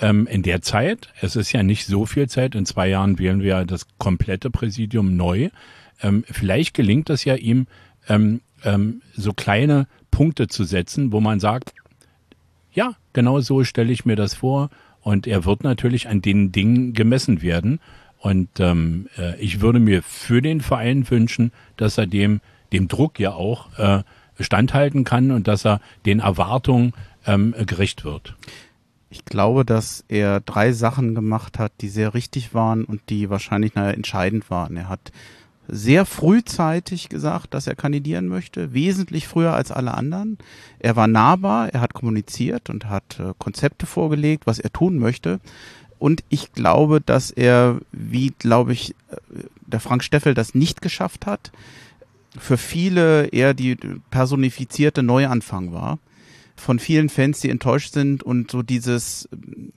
ähm, in der Zeit, es ist ja nicht so viel Zeit, in zwei Jahren wählen wir das komplette Präsidium neu, ähm, vielleicht gelingt es ja ihm, ähm, ähm, so kleine Punkte zu setzen, wo man sagt, ja, genau so stelle ich mir das vor. Und er wird natürlich an den Dingen gemessen werden. Und ähm, äh, ich würde mir für den Verein wünschen, dass er dem, dem Druck ja auch äh, standhalten kann und dass er den Erwartungen ähm, gerecht wird. Ich glaube, dass er drei Sachen gemacht hat, die sehr richtig waren und die wahrscheinlich naja, entscheidend waren. Er hat sehr frühzeitig gesagt, dass er kandidieren möchte, wesentlich früher als alle anderen. Er war nahbar, er hat kommuniziert und hat äh, Konzepte vorgelegt, was er tun möchte. Und ich glaube, dass er, wie glaube ich, äh, der Frank Steffel das nicht geschafft hat, für viele eher die personifizierte Neuanfang war von vielen Fans, die enttäuscht sind und so dieses,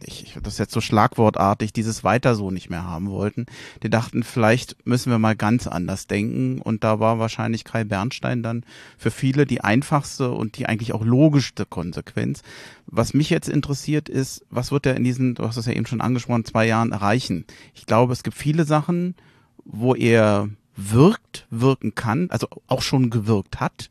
ich, das ist jetzt so schlagwortartig, dieses weiter so nicht mehr haben wollten. Die dachten, vielleicht müssen wir mal ganz anders denken. Und da war wahrscheinlich Kai Bernstein dann für viele die einfachste und die eigentlich auch logischste Konsequenz. Was mich jetzt interessiert ist, was wird er in diesen, du hast es ja eben schon angesprochen, zwei Jahren erreichen? Ich glaube, es gibt viele Sachen, wo er wirkt, wirken kann, also auch schon gewirkt hat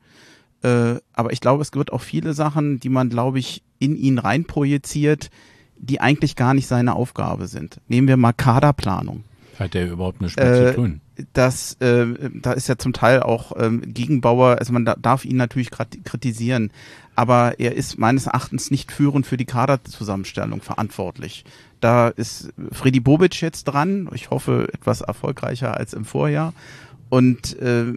äh, aber ich glaube, es wird auch viele Sachen, die man, glaube ich, in ihn reinprojiziert, die eigentlich gar nicht seine Aufgabe sind. Nehmen wir mal Kaderplanung. Hat er überhaupt nichts mehr äh, zu tun? Das, äh, da ist ja zum Teil auch ähm, Gegenbauer, also man da, darf ihn natürlich kritisieren, aber er ist meines Erachtens nicht führend für die Kaderzusammenstellung verantwortlich. Da ist Freddy Bobic jetzt dran, ich hoffe etwas erfolgreicher als im Vorjahr. Und äh,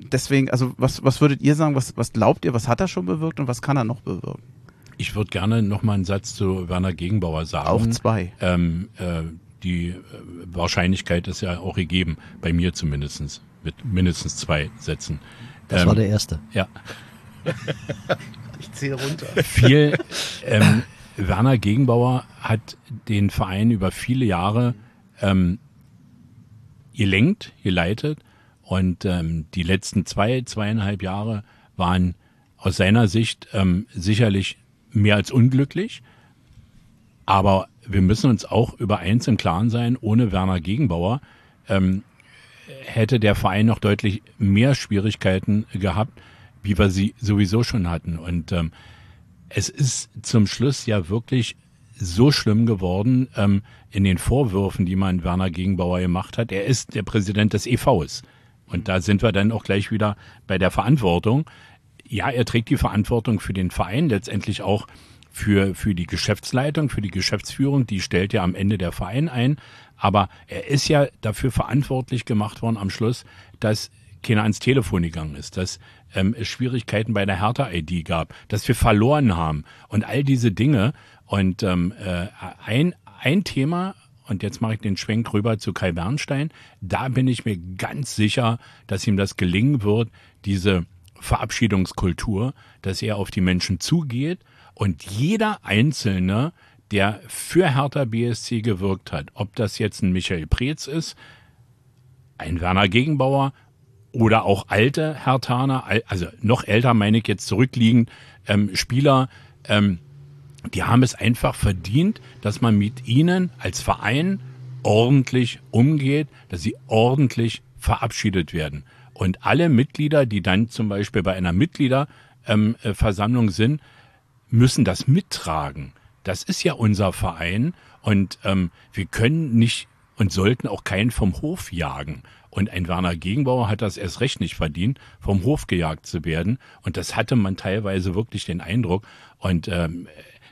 deswegen, also was, was würdet ihr sagen, was, was glaubt ihr, was hat er schon bewirkt und was kann er noch bewirken? Ich würde gerne noch mal einen Satz zu Werner Gegenbauer sagen. Auch zwei. Ähm, äh, die äh, Wahrscheinlichkeit ist ja auch gegeben, bei mir zumindest, mit mindestens zwei Sätzen. Das ähm, war der erste. Ja. (laughs) ich zähle runter. Viel, (laughs) ähm, Werner Gegenbauer hat den Verein über viele Jahre ähm, gelenkt, geleitet und ähm, die letzten zwei, zweieinhalb Jahre waren aus seiner Sicht ähm, sicherlich mehr als unglücklich. Aber wir müssen uns auch über eins im Klaren sein, ohne Werner Gegenbauer ähm, hätte der Verein noch deutlich mehr Schwierigkeiten gehabt, wie wir sie sowieso schon hatten. Und ähm, es ist zum Schluss ja wirklich so schlimm geworden ähm, in den Vorwürfen, die man Werner Gegenbauer gemacht hat. Er ist der Präsident des EVs. Und da sind wir dann auch gleich wieder bei der Verantwortung. Ja, er trägt die Verantwortung für den Verein, letztendlich auch für, für die Geschäftsleitung, für die Geschäftsführung. Die stellt ja am Ende der Verein ein. Aber er ist ja dafür verantwortlich gemacht worden am Schluss, dass keiner ans Telefon gegangen ist, dass ähm, es Schwierigkeiten bei der Hertha-ID gab, dass wir verloren haben und all diese Dinge. Und ähm, äh, ein, ein Thema, und jetzt mache ich den Schwenk rüber zu Kai Bernstein, da bin ich mir ganz sicher, dass ihm das gelingen wird, diese Verabschiedungskultur, dass er auf die Menschen zugeht und jeder Einzelne, der für Hertha BSC gewirkt hat, ob das jetzt ein Michael Preetz ist, ein Werner Gegenbauer oder auch alte Hertaner, also noch älter meine ich jetzt zurückliegend, ähm, Spieler, ähm, die haben es einfach verdient, dass man mit ihnen als Verein ordentlich umgeht, dass sie ordentlich verabschiedet werden. Und alle Mitglieder, die dann zum Beispiel bei einer Mitgliederversammlung ähm, sind, müssen das mittragen. Das ist ja unser Verein und ähm, wir können nicht und sollten auch keinen vom Hof jagen. Und ein Werner Gegenbauer hat das erst recht nicht verdient, vom Hof gejagt zu werden. Und das hatte man teilweise wirklich den Eindruck. Und ähm,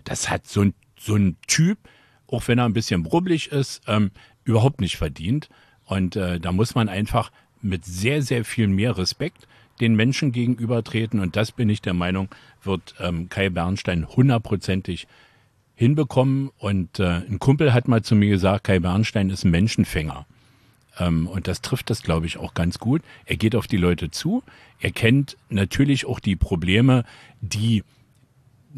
das hat so ein, so ein Typ, auch wenn er ein bisschen brubbelig ist, ähm, überhaupt nicht verdient. Und äh, da muss man einfach mit sehr, sehr viel mehr Respekt den Menschen gegenübertreten. Und das bin ich der Meinung, wird ähm, Kai Bernstein hundertprozentig hinbekommen. Und äh, ein Kumpel hat mal zu mir gesagt, Kai Bernstein ist ein Menschenfänger. Ähm, und das trifft das, glaube ich, auch ganz gut. Er geht auf die Leute zu. Er kennt natürlich auch die Probleme, die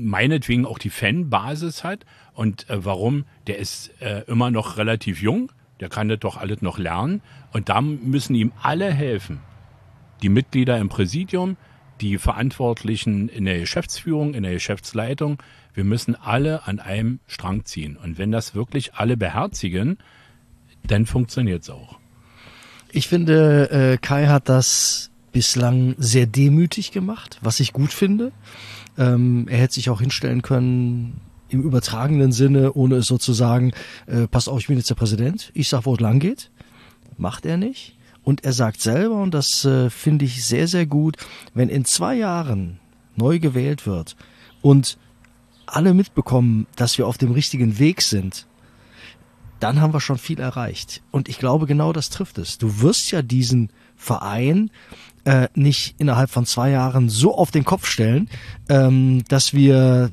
meinetwegen auch die Fanbasis hat. Und äh, warum? Der ist äh, immer noch relativ jung. Der kann das doch alles noch lernen. Und da müssen ihm alle helfen. Die Mitglieder im Präsidium, die Verantwortlichen in der Geschäftsführung, in der Geschäftsleitung. Wir müssen alle an einem Strang ziehen. Und wenn das wirklich alle beherzigen, dann funktioniert es auch. Ich finde, äh, Kai hat das bislang sehr demütig gemacht, was ich gut finde. Ähm, er hätte sich auch hinstellen können im übertragenen Sinne, ohne es sozusagen, äh, passt auf, ich bin jetzt der Präsident, ich sag, wo es lang geht. Macht er nicht. Und er sagt selber, und das äh, finde ich sehr, sehr gut, wenn in zwei Jahren neu gewählt wird und alle mitbekommen, dass wir auf dem richtigen Weg sind, dann haben wir schon viel erreicht. Und ich glaube, genau das trifft es. Du wirst ja diesen Verein äh, nicht innerhalb von zwei Jahren so auf den Kopf stellen, ähm, dass wir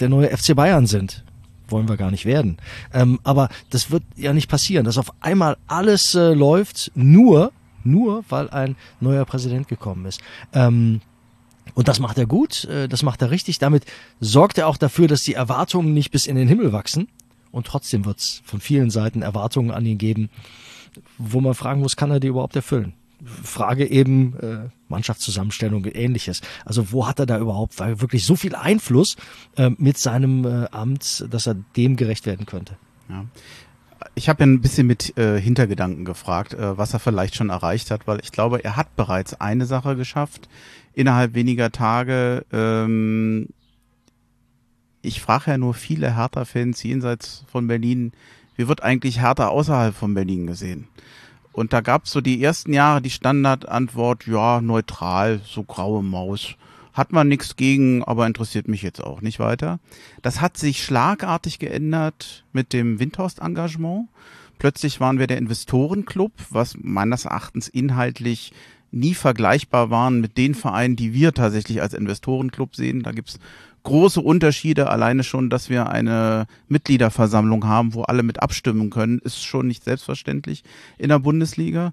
der neue FC Bayern sind. Wollen wir gar nicht werden. Ähm, aber das wird ja nicht passieren, dass auf einmal alles äh, läuft, nur, nur weil ein neuer Präsident gekommen ist. Ähm, und das macht er gut, äh, das macht er richtig. Damit sorgt er auch dafür, dass die Erwartungen nicht bis in den Himmel wachsen. Und trotzdem wird es von vielen Seiten Erwartungen an ihn geben, wo man fragen muss, kann er die überhaupt erfüllen? Frage eben äh, Mannschaftszusammenstellung ähnliches. Also wo hat er da überhaupt wirklich so viel Einfluss äh, mit seinem äh, Amt, dass er dem gerecht werden könnte? Ja. Ich habe ja ein bisschen mit äh, Hintergedanken gefragt, äh, was er vielleicht schon erreicht hat, weil ich glaube, er hat bereits eine Sache geschafft, innerhalb weniger Tage ähm, ich frage ja nur viele Hertha-Fans jenseits von Berlin, wie wird eigentlich Hertha außerhalb von Berlin gesehen? Und da gab es so die ersten Jahre die Standardantwort, ja, neutral, so graue Maus. Hat man nichts gegen, aber interessiert mich jetzt auch nicht weiter. Das hat sich schlagartig geändert mit dem Windhorst-Engagement. Plötzlich waren wir der Investorenclub, was meines Erachtens inhaltlich nie vergleichbar waren mit den Vereinen, die wir tatsächlich als Investorenclub sehen. Da gibt's große Unterschiede. Alleine schon, dass wir eine Mitgliederversammlung haben, wo alle mit abstimmen können, ist schon nicht selbstverständlich in der Bundesliga.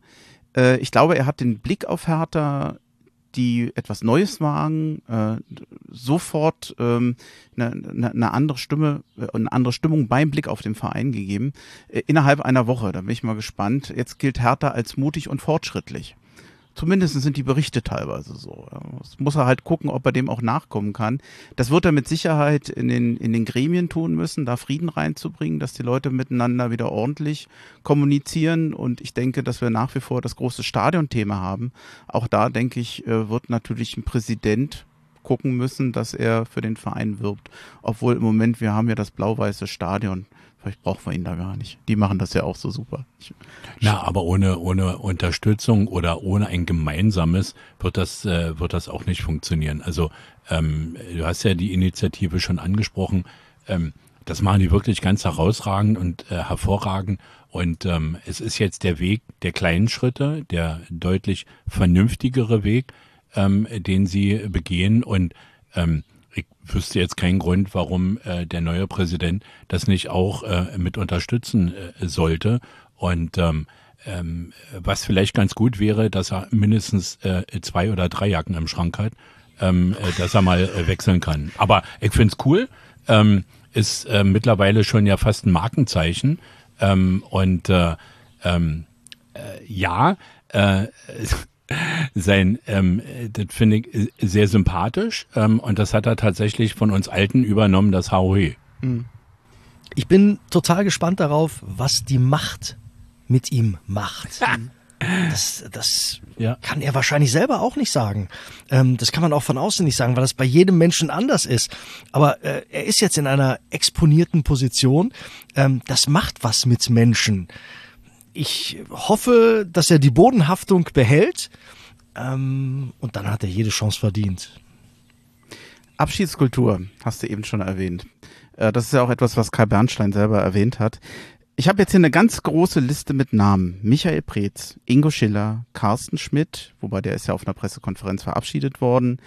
Äh, ich glaube, er hat den Blick auf Hertha die etwas Neues wagen, äh, sofort ähm, eine, eine, eine andere Stimme, äh, eine andere Stimmung beim Blick auf den Verein gegeben. Innerhalb einer Woche, da bin ich mal gespannt. Jetzt gilt Hertha als mutig und fortschrittlich. Zumindest sind die Berichte teilweise so. Das muss er halt gucken, ob er dem auch nachkommen kann. Das wird er mit Sicherheit in den, in den Gremien tun müssen, da Frieden reinzubringen, dass die Leute miteinander wieder ordentlich kommunizieren. Und ich denke, dass wir nach wie vor das große Stadionthema haben. Auch da, denke ich, äh, wird natürlich ein Präsident gucken müssen, dass er für den Verein wirbt. Obwohl im Moment, wir haben ja das blau-weiße Stadion. Vielleicht brauchen wir ihn da gar nicht. Die machen das ja auch so super. Ich, Na, aber ohne, ohne Unterstützung oder ohne ein gemeinsames wird das, äh, wird das auch nicht funktionieren. Also, ähm, du hast ja die Initiative schon angesprochen. Ähm, das machen die wirklich ganz herausragend und äh, hervorragend. Und ähm, es ist jetzt der Weg der kleinen Schritte, der deutlich vernünftigere Weg, ähm, den sie begehen. Und ähm, ich wüsste jetzt keinen Grund, warum äh, der neue Präsident das nicht auch äh, mit unterstützen äh, sollte. Und ähm, ähm, was vielleicht ganz gut wäre, dass er mindestens äh, zwei oder drei Jacken im Schrank hat, ähm, äh, dass er mal äh, wechseln kann. Aber ich find's cool. Ähm, ist äh, mittlerweile schon ja fast ein Markenzeichen. Ähm, und äh, ähm, äh, ja, äh, sein, ähm, das finde ich äh, sehr sympathisch ähm, und das hat er tatsächlich von uns Alten übernommen, das Haohe. Hm. Ich bin total gespannt darauf, was die Macht mit ihm macht. (laughs) Das, das ja. kann er wahrscheinlich selber auch nicht sagen. Ähm, das kann man auch von außen nicht sagen, weil das bei jedem Menschen anders ist. Aber äh, er ist jetzt in einer exponierten Position. Ähm, das macht was mit Menschen ich hoffe, dass er die Bodenhaftung behält. Ähm, und dann hat er jede Chance verdient. Abschiedskultur hast du eben schon erwähnt. Äh, das ist ja auch etwas, was Kai Bernstein selber erwähnt hat. Ich habe jetzt hier eine ganz große Liste mit Namen. Michael Preetz, Ingo Schiller, Carsten Schmidt, wobei der ist ja auf einer Pressekonferenz verabschiedet worden.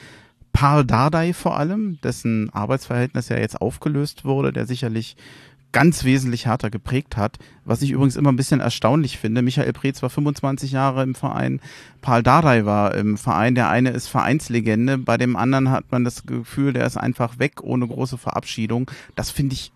Paul Dardai vor allem, dessen Arbeitsverhältnis ja jetzt aufgelöst wurde, der sicherlich ganz wesentlich härter geprägt hat. Was ich übrigens immer ein bisschen erstaunlich finde. Michael Preetz war 25 Jahre im Verein, Paul Dardai war im Verein. Der eine ist Vereinslegende, bei dem anderen hat man das Gefühl, der ist einfach weg ohne große Verabschiedung. Das finde ich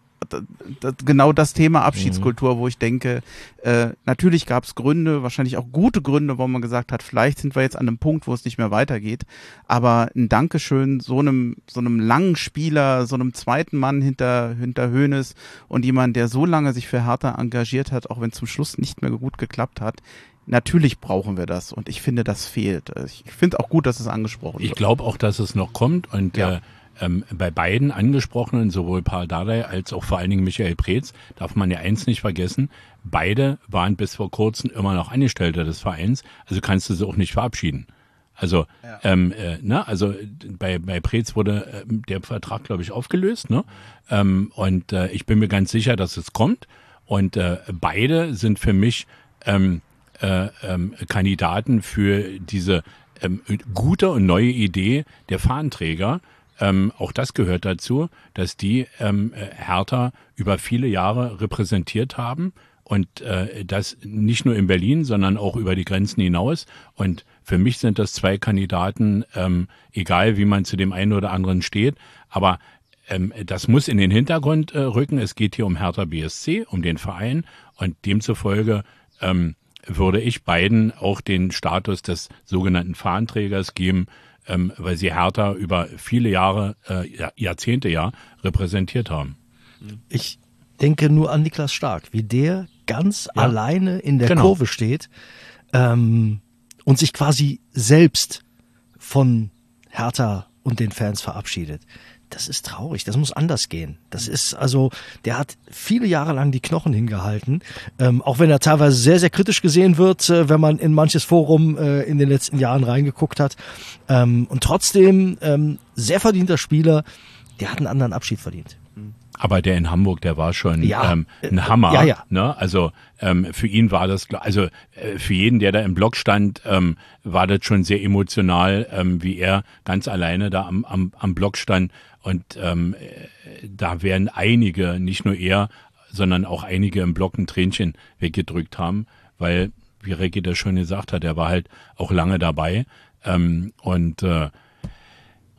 genau das Thema Abschiedskultur, mhm. wo ich denke, äh, natürlich gab es Gründe, wahrscheinlich auch gute Gründe, wo man gesagt hat, vielleicht sind wir jetzt an einem Punkt, wo es nicht mehr weitergeht. Aber ein Dankeschön so einem so einem langen Spieler, so einem zweiten Mann hinter hinter Hönes und jemand, der so lange sich für Hertha engagiert hat, auch wenn zum Schluss nicht mehr gut geklappt hat. Natürlich brauchen wir das und ich finde, das fehlt. Ich finde auch gut, dass es angesprochen wird. Ich glaube auch, dass es noch kommt und ja. äh, ähm, bei beiden angesprochenen, sowohl Paul Dardai als auch vor allen Dingen Michael Preetz, darf man ja eins nicht vergessen, beide waren bis vor kurzem immer noch Angestellte des Vereins, also kannst du sie auch nicht verabschieden. Also, ja. ähm, äh, ne, also bei, bei Preetz wurde äh, der Vertrag, glaube ich, aufgelöst, ne? Ähm, und äh, ich bin mir ganz sicher, dass es kommt. Und äh, beide sind für mich ähm, äh, ähm, Kandidaten für diese ähm, gute und neue Idee der Fahnenträger, ähm, auch das gehört dazu, dass die ähm, Hertha über viele Jahre repräsentiert haben und äh, das nicht nur in Berlin, sondern auch über die Grenzen hinaus. Und für mich sind das zwei Kandidaten, ähm, egal wie man zu dem einen oder anderen steht, aber ähm, das muss in den Hintergrund äh, rücken. Es geht hier um Hertha BSC, um den Verein und demzufolge ähm, würde ich beiden auch den Status des sogenannten Fahnenträgers geben, ähm, weil sie Hertha über viele Jahre, äh, Jahrzehnte ja, repräsentiert haben. Ich denke nur an Niklas Stark, wie der ganz ja. alleine in der genau. Kurve steht ähm, und sich quasi selbst von Hertha und den Fans verabschiedet das ist traurig, das muss anders gehen. Das ist also, der hat viele Jahre lang die Knochen hingehalten, ähm, auch wenn er teilweise sehr, sehr kritisch gesehen wird, äh, wenn man in manches Forum äh, in den letzten Jahren reingeguckt hat. Ähm, und trotzdem ähm, sehr verdienter Spieler, der hat einen anderen Abschied verdient. Aber der in Hamburg, der war schon ja. ähm, ein Hammer. Ja, ja. Ne? Also ähm, für ihn war das, also äh, für jeden, der da im Block stand, ähm, war das schon sehr emotional, ähm, wie er ganz alleine da am, am, am Block stand. Und ähm, äh, da werden einige, nicht nur er, sondern auch einige im Block ein Tränchen weggedrückt haben, weil, wie Reggie das schon gesagt hat, er war halt auch lange dabei. Ähm, und äh,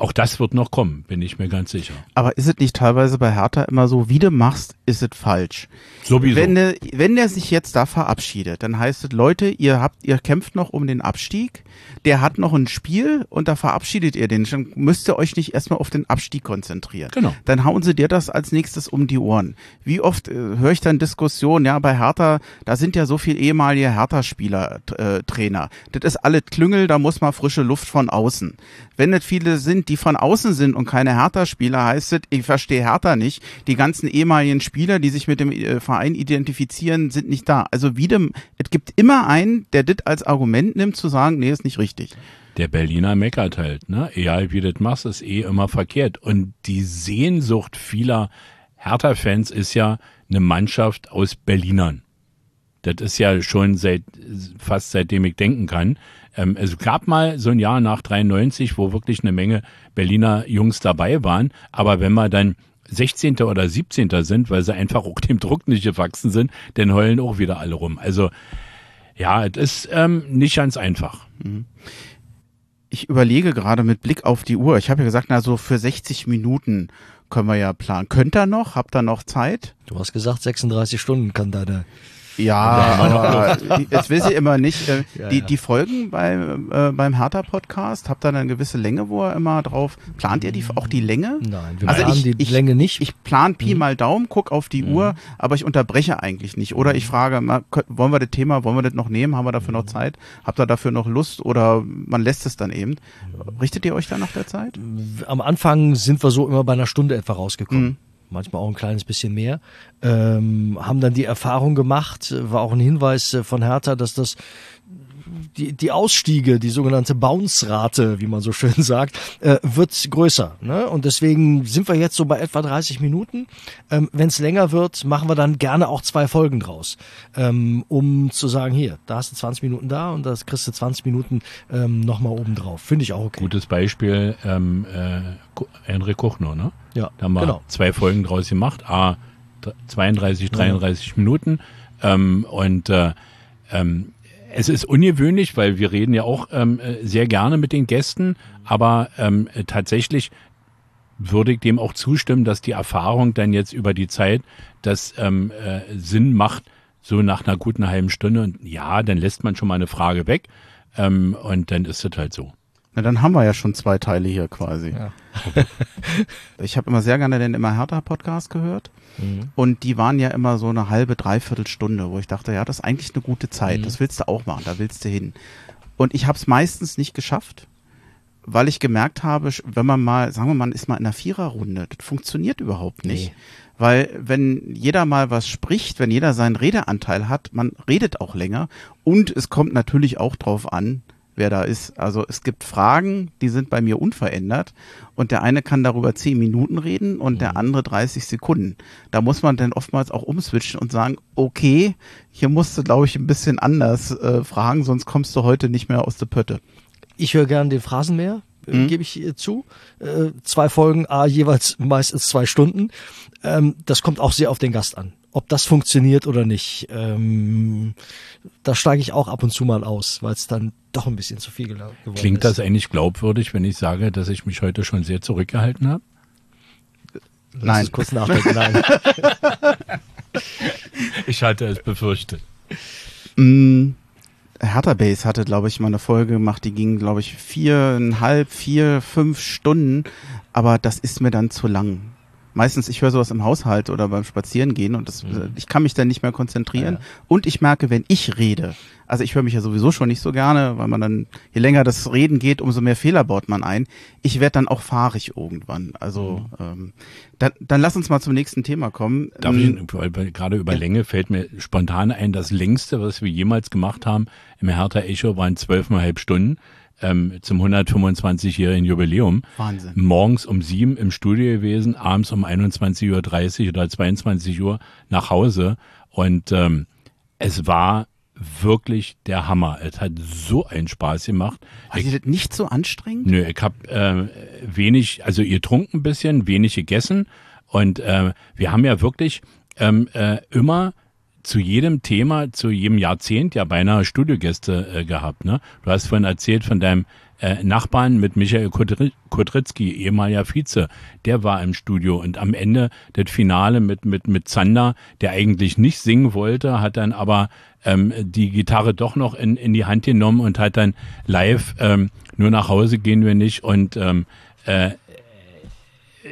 auch das wird noch kommen, bin ich mir ganz sicher. Aber ist es nicht teilweise bei Hertha immer so, wie du machst, ist es falsch? Sowieso. Wenn, der, wenn der sich jetzt da verabschiedet, dann heißt es, Leute, ihr habt, ihr kämpft noch um den Abstieg, der hat noch ein Spiel und da verabschiedet ihr den. Dann müsst ihr euch nicht erstmal auf den Abstieg konzentrieren. Genau. Dann hauen sie dir das als nächstes um die Ohren. Wie oft äh, höre ich dann Diskussionen, ja, bei Hertha, da sind ja so viel ehemalige Hertha-Spieler, äh, Trainer. Das ist alles Klüngel, da muss mal frische Luft von außen. Wenn es viele sind, die von außen sind und keine Hertha-Spieler, heißt es, ich verstehe Hertha nicht. Die ganzen ehemaligen Spieler, die sich mit dem äh, Verein identifizieren, sind nicht da. Also wieder, es gibt immer einen, der das als Argument nimmt, zu sagen, nee, ist nicht richtig. Der Berliner meckert halt, ne? Egal wie das machst, ist eh immer verkehrt. Und die Sehnsucht vieler Hertha-Fans ist ja eine Mannschaft aus Berlinern. Das ist ja schon seit, fast seitdem ich denken kann. Ähm, es gab mal so ein Jahr nach 93, wo wirklich eine Menge Berliner Jungs dabei waren. Aber wenn wir dann 16. oder 17. sind, weil sie einfach auch dem Druck nicht gewachsen sind, dann heulen auch wieder alle rum. Also ja, es ist ähm, nicht ganz einfach. Mhm. Ich überlege gerade mit Blick auf die Uhr. Ich habe ja gesagt, na so für 60 Minuten können wir ja planen. Könnt ihr noch? Habt ihr noch Zeit? Du hast gesagt, 36 Stunden kann deine ja, aber das will sie immer nicht. Äh, (laughs) ja, die, ja. die Folgen beim, äh, beim Hertha-Podcast, habt ihr eine gewisse Länge, wo er immer drauf, plant ihr die, auch die Länge? Nein, wir also ich, die ich, Länge nicht. Ich plan Pi mhm. mal Daumen, guck auf die mhm. Uhr, aber ich unterbreche eigentlich nicht. Oder ich frage, mal, wollen wir das Thema, wollen wir das noch nehmen? Haben wir dafür noch mhm. Zeit? Habt ihr dafür noch Lust? Oder man lässt es dann eben. Richtet ihr euch da nach der Zeit? Am Anfang sind wir so immer bei einer Stunde etwa rausgekommen. Manchmal auch ein kleines bisschen mehr, ähm, haben dann die Erfahrung gemacht, war auch ein Hinweis äh, von Hertha, dass das die, die Ausstiege, die sogenannte Bounce-Rate, wie man so schön (laughs) sagt, äh, wird größer. Ne? Und deswegen sind wir jetzt so bei etwa 30 Minuten. Ähm, Wenn es länger wird, machen wir dann gerne auch zwei Folgen draus, ähm, um zu sagen, hier, da hast du 20 Minuten da und das kriegst du 20 Minuten ähm, nochmal oben drauf. Finde ich auch okay. Gutes Beispiel, ähm, äh, Henrik Kuchner, ne? Ja, da haben wir genau. zwei Folgen draus gemacht, a 32, 33 ja. Minuten ähm, und äh, ähm, es ist ungewöhnlich, weil wir reden ja auch ähm, äh, sehr gerne mit den Gästen, aber ähm, tatsächlich würde ich dem auch zustimmen, dass die Erfahrung dann jetzt über die Zeit das ähm, äh, Sinn macht, so nach einer guten halben Stunde. Und ja, dann lässt man schon mal eine Frage weg ähm, und dann ist es halt so. Na, dann haben wir ja schon zwei Teile hier quasi. Ja. (laughs) ich habe immer sehr gerne den Immer härter Podcast gehört. Mhm. Und die waren ja immer so eine halbe, dreiviertel Stunde, wo ich dachte, ja, das ist eigentlich eine gute Zeit. Mhm. Das willst du auch machen, da willst du hin. Und ich habe es meistens nicht geschafft, weil ich gemerkt habe, wenn man mal, sagen wir mal, ist mal in einer Viererrunde, das funktioniert überhaupt nicht. Nee. Weil wenn jeder mal was spricht, wenn jeder seinen Redeanteil hat, man redet auch länger. Und es kommt natürlich auch drauf an, wer da ist. Also es gibt Fragen, die sind bei mir unverändert und der eine kann darüber zehn Minuten reden und mhm. der andere 30 Sekunden. Da muss man dann oftmals auch umswitchen und sagen, okay, hier musst du, glaube ich, ein bisschen anders äh, fragen, sonst kommst du heute nicht mehr aus der Pötte. Ich höre gerne den Phrasenmäher, äh, mhm. gebe ich zu. Äh, zwei Folgen, a jeweils meistens zwei Stunden. Ähm, das kommt auch sehr auf den Gast an ob das funktioniert oder nicht. Ähm, da steige ich auch ab und zu mal aus, weil es dann doch ein bisschen zu viel geworden ist. Klingt das eigentlich glaubwürdig, wenn ich sage, dass ich mich heute schon sehr zurückgehalten habe? Lass nein. kurz nachdenken. Nein. (laughs) ich hatte es befürchtet. Mm, Hertha Base hatte, glaube ich, mal eine Folge gemacht, die ging, glaube ich, viereinhalb, vier, fünf Stunden. Aber das ist mir dann zu lang meistens, ich höre sowas im Haushalt oder beim Spazierengehen und das, mhm. ich kann mich dann nicht mehr konzentrieren. Ja. Und ich merke, wenn ich rede, also ich höre mich ja sowieso schon nicht so gerne, weil man dann, je länger das Reden geht, umso mehr Fehler baut man ein. Ich werde dann auch fahrig irgendwann. Also mhm. ähm, dann, dann lass uns mal zum nächsten Thema kommen. Darf ich, ähm, gerade über ja. Länge fällt mir spontan ein, das längste, was wir jemals gemacht haben im Hertha Echo waren zwölfeinhalb Stunden ähm, zum 125-jährigen Jubiläum. Wahnsinn. Morgens um sieben im Studio gewesen, abends um 21.30 Uhr oder 22 Uhr nach Hause. Und ähm, es war wirklich der Hammer. Es hat so einen Spaß gemacht. War ich, das nicht so anstrengend? Nö, ich habe äh, wenig, also ihr trunken ein bisschen, wenig gegessen. Und äh, wir haben ja wirklich ähm, äh, immer zu jedem Thema, zu jedem Jahrzehnt ja beinahe Studiogäste äh, gehabt. Ne? Du hast vorhin erzählt von deinem äh, Nachbarn mit Michael Kudrycki, ehemaliger Vize, der war im Studio und am Ende das Finale mit, mit, mit Zander, der eigentlich nicht singen wollte, hat dann aber ähm, die Gitarre doch noch in, in die Hand genommen und hat dann live ähm, nur nach Hause gehen wir nicht und ähm, äh,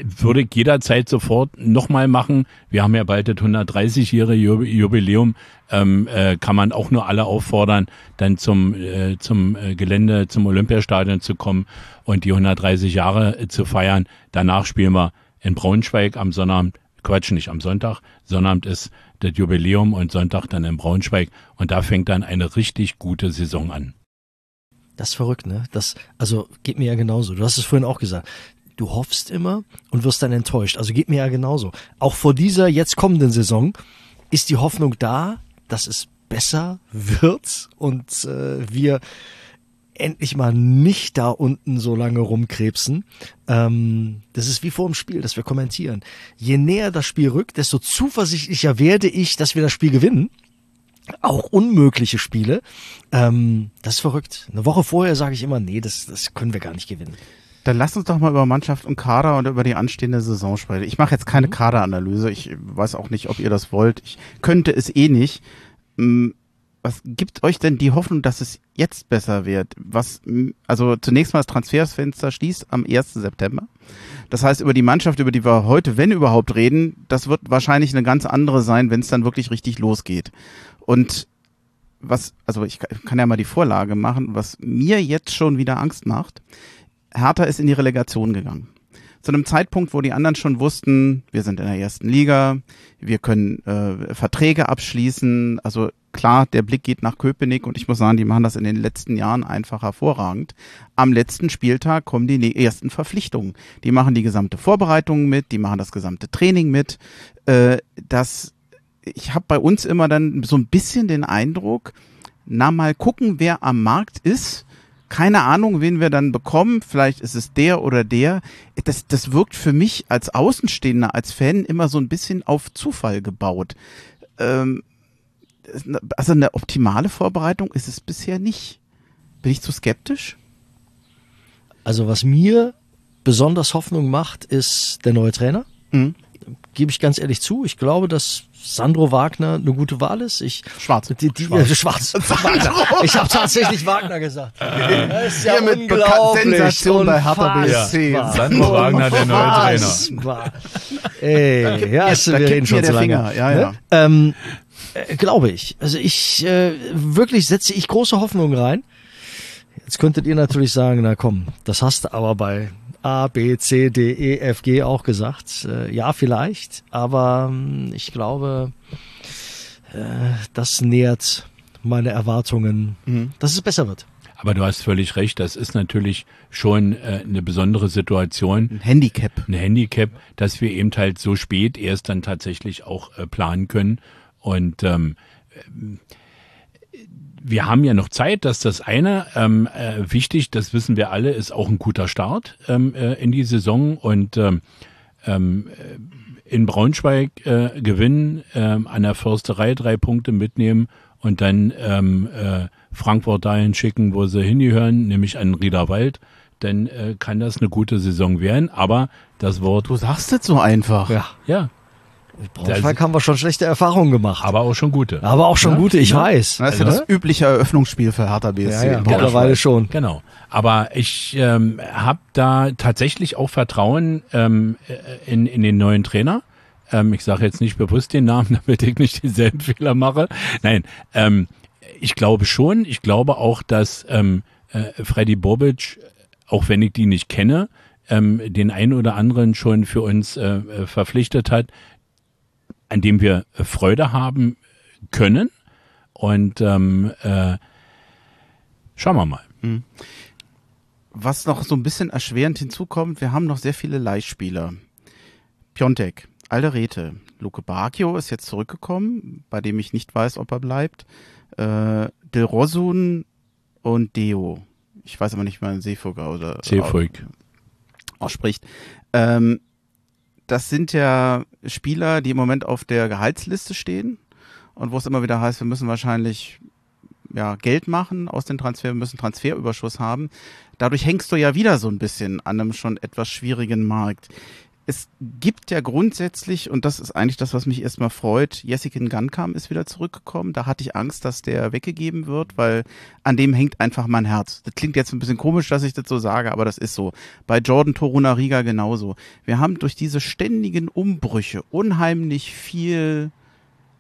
würde ich jederzeit sofort nochmal machen. Wir haben ja bald das 130-jährige Jubiläum. Ähm, äh, kann man auch nur alle auffordern, dann zum, äh, zum äh, Gelände, zum Olympiastadion zu kommen und die 130 Jahre äh, zu feiern. Danach spielen wir in Braunschweig am Sonnabend, Quatsch, nicht am Sonntag. Sonnabend ist das Jubiläum und Sonntag dann in Braunschweig. Und da fängt dann eine richtig gute Saison an. Das ist verrückt, ne? Das, also geht mir ja genauso. Du hast es vorhin auch gesagt du hoffst immer und wirst dann enttäuscht. Also geht mir ja genauso. Auch vor dieser jetzt kommenden Saison ist die Hoffnung da, dass es besser wird und äh, wir endlich mal nicht da unten so lange rumkrebsen. Ähm, das ist wie vor dem Spiel, dass wir kommentieren. Je näher das Spiel rückt, desto zuversichtlicher werde ich, dass wir das Spiel gewinnen. Auch unmögliche Spiele. Ähm, das ist verrückt. Eine Woche vorher sage ich immer, nee, das, das können wir gar nicht gewinnen. Dann lass uns doch mal über Mannschaft und Kader und über die anstehende Saison sprechen. Ich mache jetzt keine mhm. Kaderanalyse. Ich weiß auch nicht, ob ihr das wollt. Ich könnte es eh nicht. Hm, was gibt euch denn die Hoffnung, dass es jetzt besser wird? Was, hm, also zunächst mal das Transfersfenster schließt am 1. September. Das heißt, über die Mannschaft, über die wir heute, wenn überhaupt reden, das wird wahrscheinlich eine ganz andere sein, wenn es dann wirklich richtig losgeht. Und was, also ich kann ja mal die Vorlage machen, was mir jetzt schon wieder Angst macht, Hertha ist in die Relegation gegangen. Zu einem Zeitpunkt, wo die anderen schon wussten, wir sind in der ersten Liga, wir können äh, Verträge abschließen. Also klar, der Blick geht nach Köpenick und ich muss sagen, die machen das in den letzten Jahren einfach hervorragend. Am letzten Spieltag kommen die ersten Verpflichtungen. Die machen die gesamte Vorbereitung mit, die machen das gesamte Training mit. Äh, das, ich habe bei uns immer dann so ein bisschen den Eindruck, na mal gucken, wer am Markt ist keine Ahnung, wen wir dann bekommen. Vielleicht ist es der oder der. Das, das wirkt für mich als Außenstehender, als Fan immer so ein bisschen auf Zufall gebaut. Ähm, also eine optimale Vorbereitung ist es bisher nicht. Bin ich zu skeptisch? Also was mir besonders Hoffnung macht, ist der neue Trainer. Mhm. Gebe ich ganz ehrlich zu. Ich glaube, dass Sandro Wagner eine gute Wahl ist. Ich, schwarz. Die, die, schwarz. Äh, (laughs) schwarz. (laughs) ich habe tatsächlich Wagner gesagt. Das ist ja Hier mit Sensation bei Hertha BSC. Ja. Sandro Wagner, der neue Trainer. Ey, ja, Jetzt, wir reden schon zu lange. Finger. Ja, ja. Ne? Ähm, äh, glaube ich. Also ich äh, wirklich setze ich große Hoffnungen rein. Jetzt könntet ihr natürlich sagen, na komm, das hast du aber bei A, B, C, D, E, F, G auch gesagt. Äh, ja, vielleicht, aber ähm, ich glaube, äh, das nähert meine Erwartungen, mhm. dass es besser wird. Aber du hast völlig recht, das ist natürlich schon äh, eine besondere Situation. Ein Handicap. Ein Handicap, dass wir eben halt so spät erst dann tatsächlich auch äh, planen können. Und ähm, wir haben ja noch Zeit, dass das eine ähm, äh, wichtig, das wissen wir alle, ist auch ein guter Start ähm, äh, in die Saison und ähm, ähm, in Braunschweig äh, gewinnen, ähm, an der Försterei drei Punkte mitnehmen und dann ähm, äh, Frankfurt dahin schicken, wo sie hingehören, nämlich an Riederwald, dann äh, kann das eine gute Saison werden. Aber das Wort. Du sagst es so einfach. Ja. Ja. Braunschweig haben wir schon schlechte Erfahrungen gemacht. Aber auch schon gute. Aber auch schon ja? gute, ich ja. weiß. Das ist ja das übliche Eröffnungsspiel für Hertha BSC. Ja, ja, mittlerweile schon. Genau. Aber ich ähm, habe da tatsächlich auch Vertrauen ähm, äh, in, in den neuen Trainer. Ähm, ich sage jetzt nicht bewusst den Namen, (laughs) damit ich nicht dieselben Fehler mache. Nein, ähm, ich glaube schon. Ich glaube auch, dass ähm, äh, Freddy Bobic, auch wenn ich die nicht kenne, ähm, den einen oder anderen schon für uns äh, äh verpflichtet hat, an dem wir äh, Freude haben können. Und ähm, äh, schauen wir mal. Hm. Was noch so ein bisschen erschwerend hinzukommt, wir haben noch sehr viele Leihspieler. Piontek, Alderete, Luke Bacchio ist jetzt zurückgekommen, bei dem ich nicht weiß, ob er bleibt. Äh, Del Rosun und Deo. Ich weiß aber nicht, wie man Seefuger oder Seefuig ausspricht. Ähm, das sind ja Spieler, die im Moment auf der Gehaltsliste stehen und wo es immer wieder heißt, wir müssen wahrscheinlich ja, Geld machen aus den Transfer, wir müssen Transferüberschuss haben. Dadurch hängst du ja wieder so ein bisschen an einem schon etwas schwierigen Markt. Es gibt ja grundsätzlich, und das ist eigentlich das, was mich erstmal freut, Jessica Gunkam ist wieder zurückgekommen. Da hatte ich Angst, dass der weggegeben wird, weil an dem hängt einfach mein Herz. Das klingt jetzt ein bisschen komisch, dass ich das so sage, aber das ist so. Bei Jordan Toruna Riga genauso. Wir haben durch diese ständigen Umbrüche unheimlich viel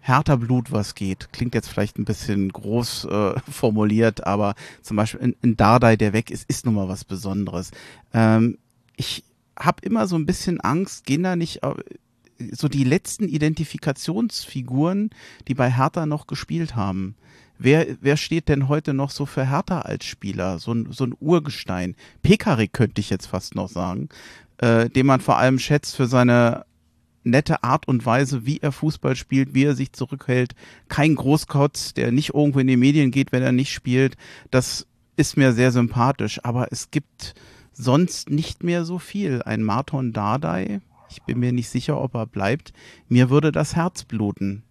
härter Blut, was geht. Klingt jetzt vielleicht ein bisschen groß äh, (laughs) formuliert, aber zum Beispiel in, in Dardai, der weg ist, ist nun mal was Besonderes. Ähm, ich habe immer so ein bisschen Angst, gehen da nicht so die letzten Identifikationsfiguren, die bei Hertha noch gespielt haben. Wer, wer steht denn heute noch so für Hertha als Spieler? So ein, so ein Urgestein. Pekarik könnte ich jetzt fast noch sagen, äh, den man vor allem schätzt für seine nette Art und Weise, wie er Fußball spielt, wie er sich zurückhält. Kein Großkotz, der nicht irgendwo in die Medien geht, wenn er nicht spielt. Das ist mir sehr sympathisch. Aber es gibt sonst nicht mehr so viel. Ein Marton Dardai, ich bin mir nicht sicher, ob er bleibt. Mir würde das Herz bluten.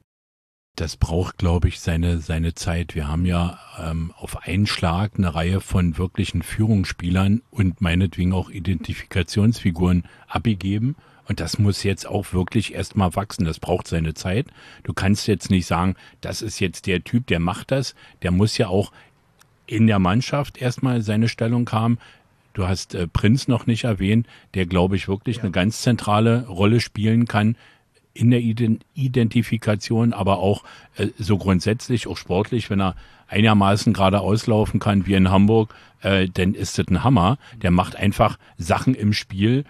Das braucht, glaube ich, seine, seine Zeit. Wir haben ja ähm, auf einen Schlag eine Reihe von wirklichen Führungsspielern und meinetwegen auch Identifikationsfiguren abgegeben. Und das muss jetzt auch wirklich erstmal wachsen. Das braucht seine Zeit. Du kannst jetzt nicht sagen, das ist jetzt der Typ, der macht das. Der muss ja auch in der Mannschaft erstmal seine Stellung haben. Du hast äh, Prinz noch nicht erwähnt, der, glaube ich, wirklich ja. eine ganz zentrale Rolle spielen kann in der Identifikation, aber auch äh, so grundsätzlich, auch sportlich, wenn er einigermaßen gerade auslaufen kann wie in Hamburg, äh, dann ist das ein Hammer. Der macht einfach Sachen im Spiel,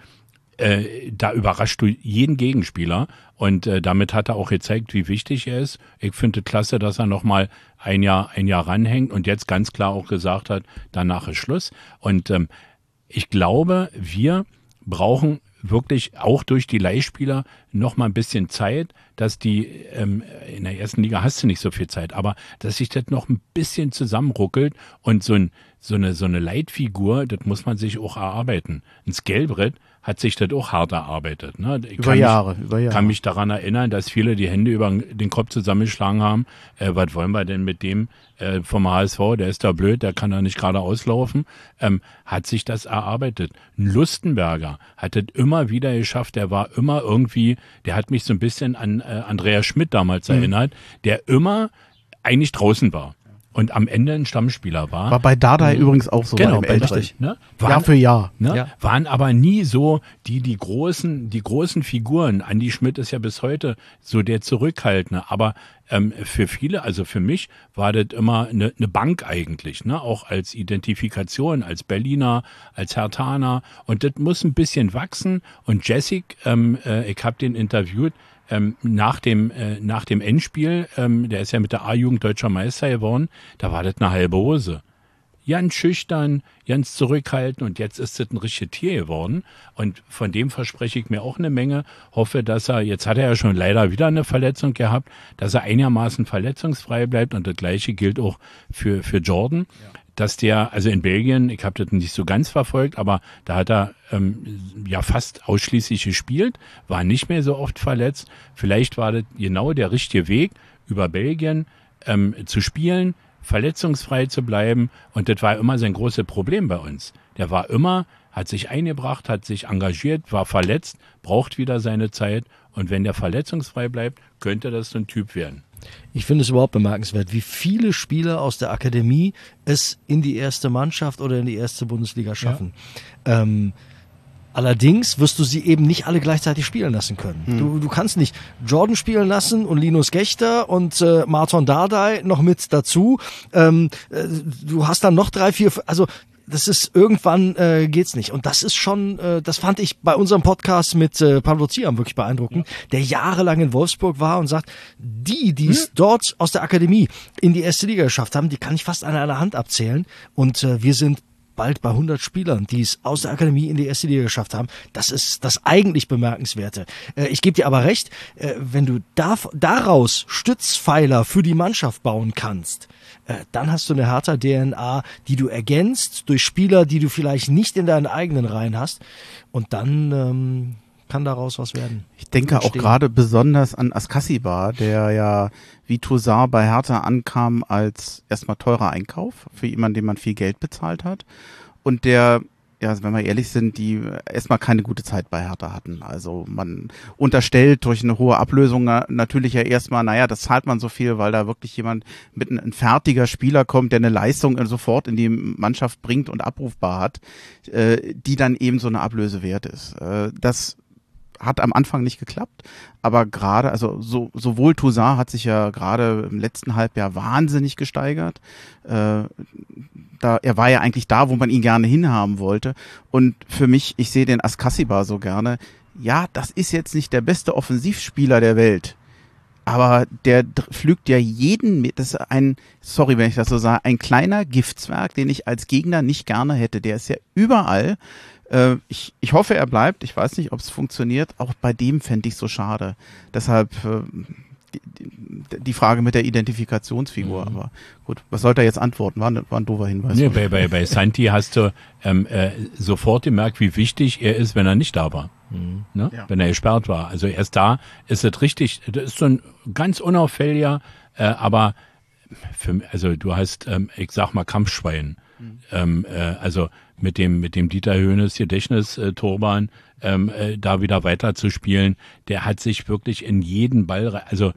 äh, da überrascht du jeden Gegenspieler und äh, damit hat er auch gezeigt, wie wichtig er ist. Ich finde klasse, dass er noch mal ein Jahr ein Jahr ranhängt und jetzt ganz klar auch gesagt hat, danach ist Schluss. Und ähm, ich glaube, wir brauchen wirklich auch durch die Leihspieler noch mal ein bisschen Zeit, dass die ähm, in der ersten Liga hast du nicht so viel Zeit, aber dass sich das noch ein bisschen zusammenruckelt und so, ein, so eine so eine Leitfigur, das muss man sich auch erarbeiten. Ein Skelbrett hat sich das auch hart erarbeitet. Ne? Ich über Jahre, mich, über Jahre. kann mich daran erinnern, dass viele die Hände über den Kopf zusammengeschlagen haben. Äh, was wollen wir denn mit dem äh, vom HSV? Der ist da blöd, der kann da nicht gerade auslaufen. Ähm, hat sich das erarbeitet. Lustenberger hat das immer wieder geschafft. Der war immer irgendwie, der hat mich so ein bisschen an äh, Andreas Schmidt damals mhm. erinnert, der immer eigentlich draußen war und am Ende ein Stammspieler war. War bei Dardai mhm. übrigens auch so. Genau, bei richtig. Ne? Waren, Jahr für Jahr. Ne? Ja. Waren aber nie so die, die großen, die großen Figuren. Andi Schmidt ist ja bis heute so der Zurückhaltende. Aber ähm, für viele, also für mich, war das immer eine, eine Bank eigentlich, ne? Auch als Identifikation, als Berliner, als Hertaner. Und das muss ein bisschen wachsen. Und Jessic, ähm, äh, ich habe den interviewt, ähm, nach, dem, äh, nach dem Endspiel, ähm, der ist ja mit der A-Jugend deutscher Meister geworden, da war das eine halbe Hose. Ganz schüchtern, ganz zurückhaltend und jetzt ist das ein richtiges Tier geworden. Und von dem verspreche ich mir auch eine Menge. Hoffe, dass er, jetzt hat er ja schon leider wieder eine Verletzung gehabt, dass er einigermaßen verletzungsfrei bleibt und das gleiche gilt auch für, für Jordan. Ja dass der, also in Belgien, ich habe das nicht so ganz verfolgt, aber da hat er ähm, ja fast ausschließlich gespielt, war nicht mehr so oft verletzt. Vielleicht war das genau der richtige Weg, über Belgien ähm, zu spielen, verletzungsfrei zu bleiben. Und das war immer sein großes Problem bei uns. Der war immer, hat sich eingebracht, hat sich engagiert, war verletzt, braucht wieder seine Zeit. Und wenn der verletzungsfrei bleibt, könnte das so ein Typ werden. Ich finde es überhaupt bemerkenswert, wie viele Spieler aus der Akademie es in die erste Mannschaft oder in die erste Bundesliga schaffen. Ja. Ähm, Allerdings wirst du sie eben nicht alle gleichzeitig spielen lassen können. Hm. Du, du kannst nicht Jordan spielen lassen und Linus Gechter und äh, Martin Dardai noch mit dazu. Ähm, äh, du hast dann noch drei, vier, also das ist irgendwann äh, geht's nicht. Und das ist schon, äh, das fand ich bei unserem Podcast mit äh, Pablo Ziam wirklich beeindruckend, ja. der jahrelang in Wolfsburg war und sagt, die, die es hm? dort aus der Akademie in die erste Liga geschafft haben, die kann ich fast an einer Hand abzählen. Und äh, wir sind bald bei 100 Spielern, die es aus der Akademie in die erste Liga geschafft haben. Das ist das eigentlich Bemerkenswerte. Äh, ich gebe dir aber recht, äh, wenn du da, daraus Stützpfeiler für die Mannschaft bauen kannst, dann hast du eine härter DNA, die du ergänzt durch Spieler, die du vielleicht nicht in deinen eigenen Reihen hast. Und dann ähm, kann daraus was werden. Ich denke auch gerade besonders an Askasiba, der ja wie Toussaint bei Hertha ankam als erstmal teurer Einkauf für jemanden, dem man viel Geld bezahlt hat. Und der ja, also wenn wir ehrlich sind, die erstmal keine gute Zeit bei Hertha hatten. Also man unterstellt durch eine hohe Ablösung natürlich ja erstmal, naja, das zahlt man so viel, weil da wirklich jemand mit ein, ein fertiger Spieler kommt, der eine Leistung sofort in die Mannschaft bringt und abrufbar hat, äh, die dann eben so eine Ablöse wert ist. Äh, das hat am Anfang nicht geklappt, aber gerade, also so, sowohl Toussaint hat sich ja gerade im letzten Halbjahr wahnsinnig gesteigert. Äh, da, er war ja eigentlich da, wo man ihn gerne hinhaben wollte. Und für mich, ich sehe den Askasiba so gerne. Ja, das ist jetzt nicht der beste Offensivspieler der Welt. Aber der pflügt ja jeden, das ist ein, sorry, wenn ich das so sage, ein kleiner Giftzwerg, den ich als Gegner nicht gerne hätte. Der ist ja überall. Äh, ich, ich hoffe, er bleibt. Ich weiß nicht, ob es funktioniert. Auch bei dem fände ich so schade. Deshalb äh, die, die Frage mit der Identifikationsfigur. Mhm. Aber gut, was sollte er jetzt antworten? War, war ein doofer Hinweis. Nee, bei, bei, bei Santi hast du ähm, äh, sofort gemerkt, wie wichtig er ist, wenn er nicht da war. Mhm. Ne? Ja. Wenn er gesperrt war. Also erst da ist es richtig, das ist so ein ganz unauffälliger, äh, aber für, also du hast, ähm, ich sag mal, Kampfschwein. Mhm. Ähm, äh, also mit dem, mit dem Dieter Höhnes Gedächtnis äh, Turban ähm, äh, da wieder weiter zu spielen. Der hat sich wirklich in jeden Ball, also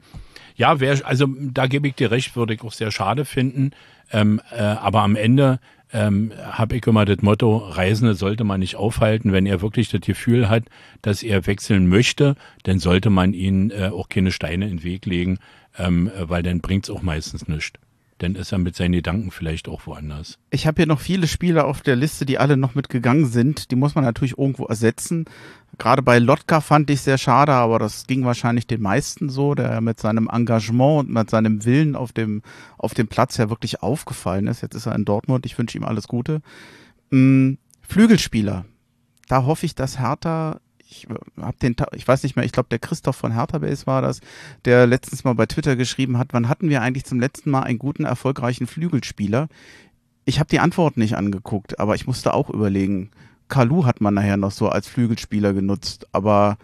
ja, wär, also da gebe ich dir recht, würde ich auch sehr schade finden. Ähm, äh, aber am Ende ähm, habe ich immer das Motto, Reisende sollte man nicht aufhalten. Wenn er wirklich das Gefühl hat, dass er wechseln möchte, dann sollte man ihnen äh, auch keine Steine in den Weg legen, ähm, weil dann bringt's auch meistens nichts dann ist er mit seinen Gedanken vielleicht auch woanders. Ich habe hier noch viele Spieler auf der Liste, die alle noch mitgegangen sind. Die muss man natürlich irgendwo ersetzen. Gerade bei Lotka fand ich sehr schade, aber das ging wahrscheinlich den meisten so, der mit seinem Engagement und mit seinem Willen auf dem, auf dem Platz ja wirklich aufgefallen ist. Jetzt ist er in Dortmund. Ich wünsche ihm alles Gute. Hm, Flügelspieler. Da hoffe ich, dass Hertha ich habe den, ich weiß nicht mehr, ich glaube der Christoph von Hertha Base war das, der letztens mal bei Twitter geschrieben hat, wann hatten wir eigentlich zum letzten Mal einen guten, erfolgreichen Flügelspieler? Ich habe die Antwort nicht angeguckt, aber ich musste auch überlegen. Kalu hat man nachher noch so als Flügelspieler genutzt, aber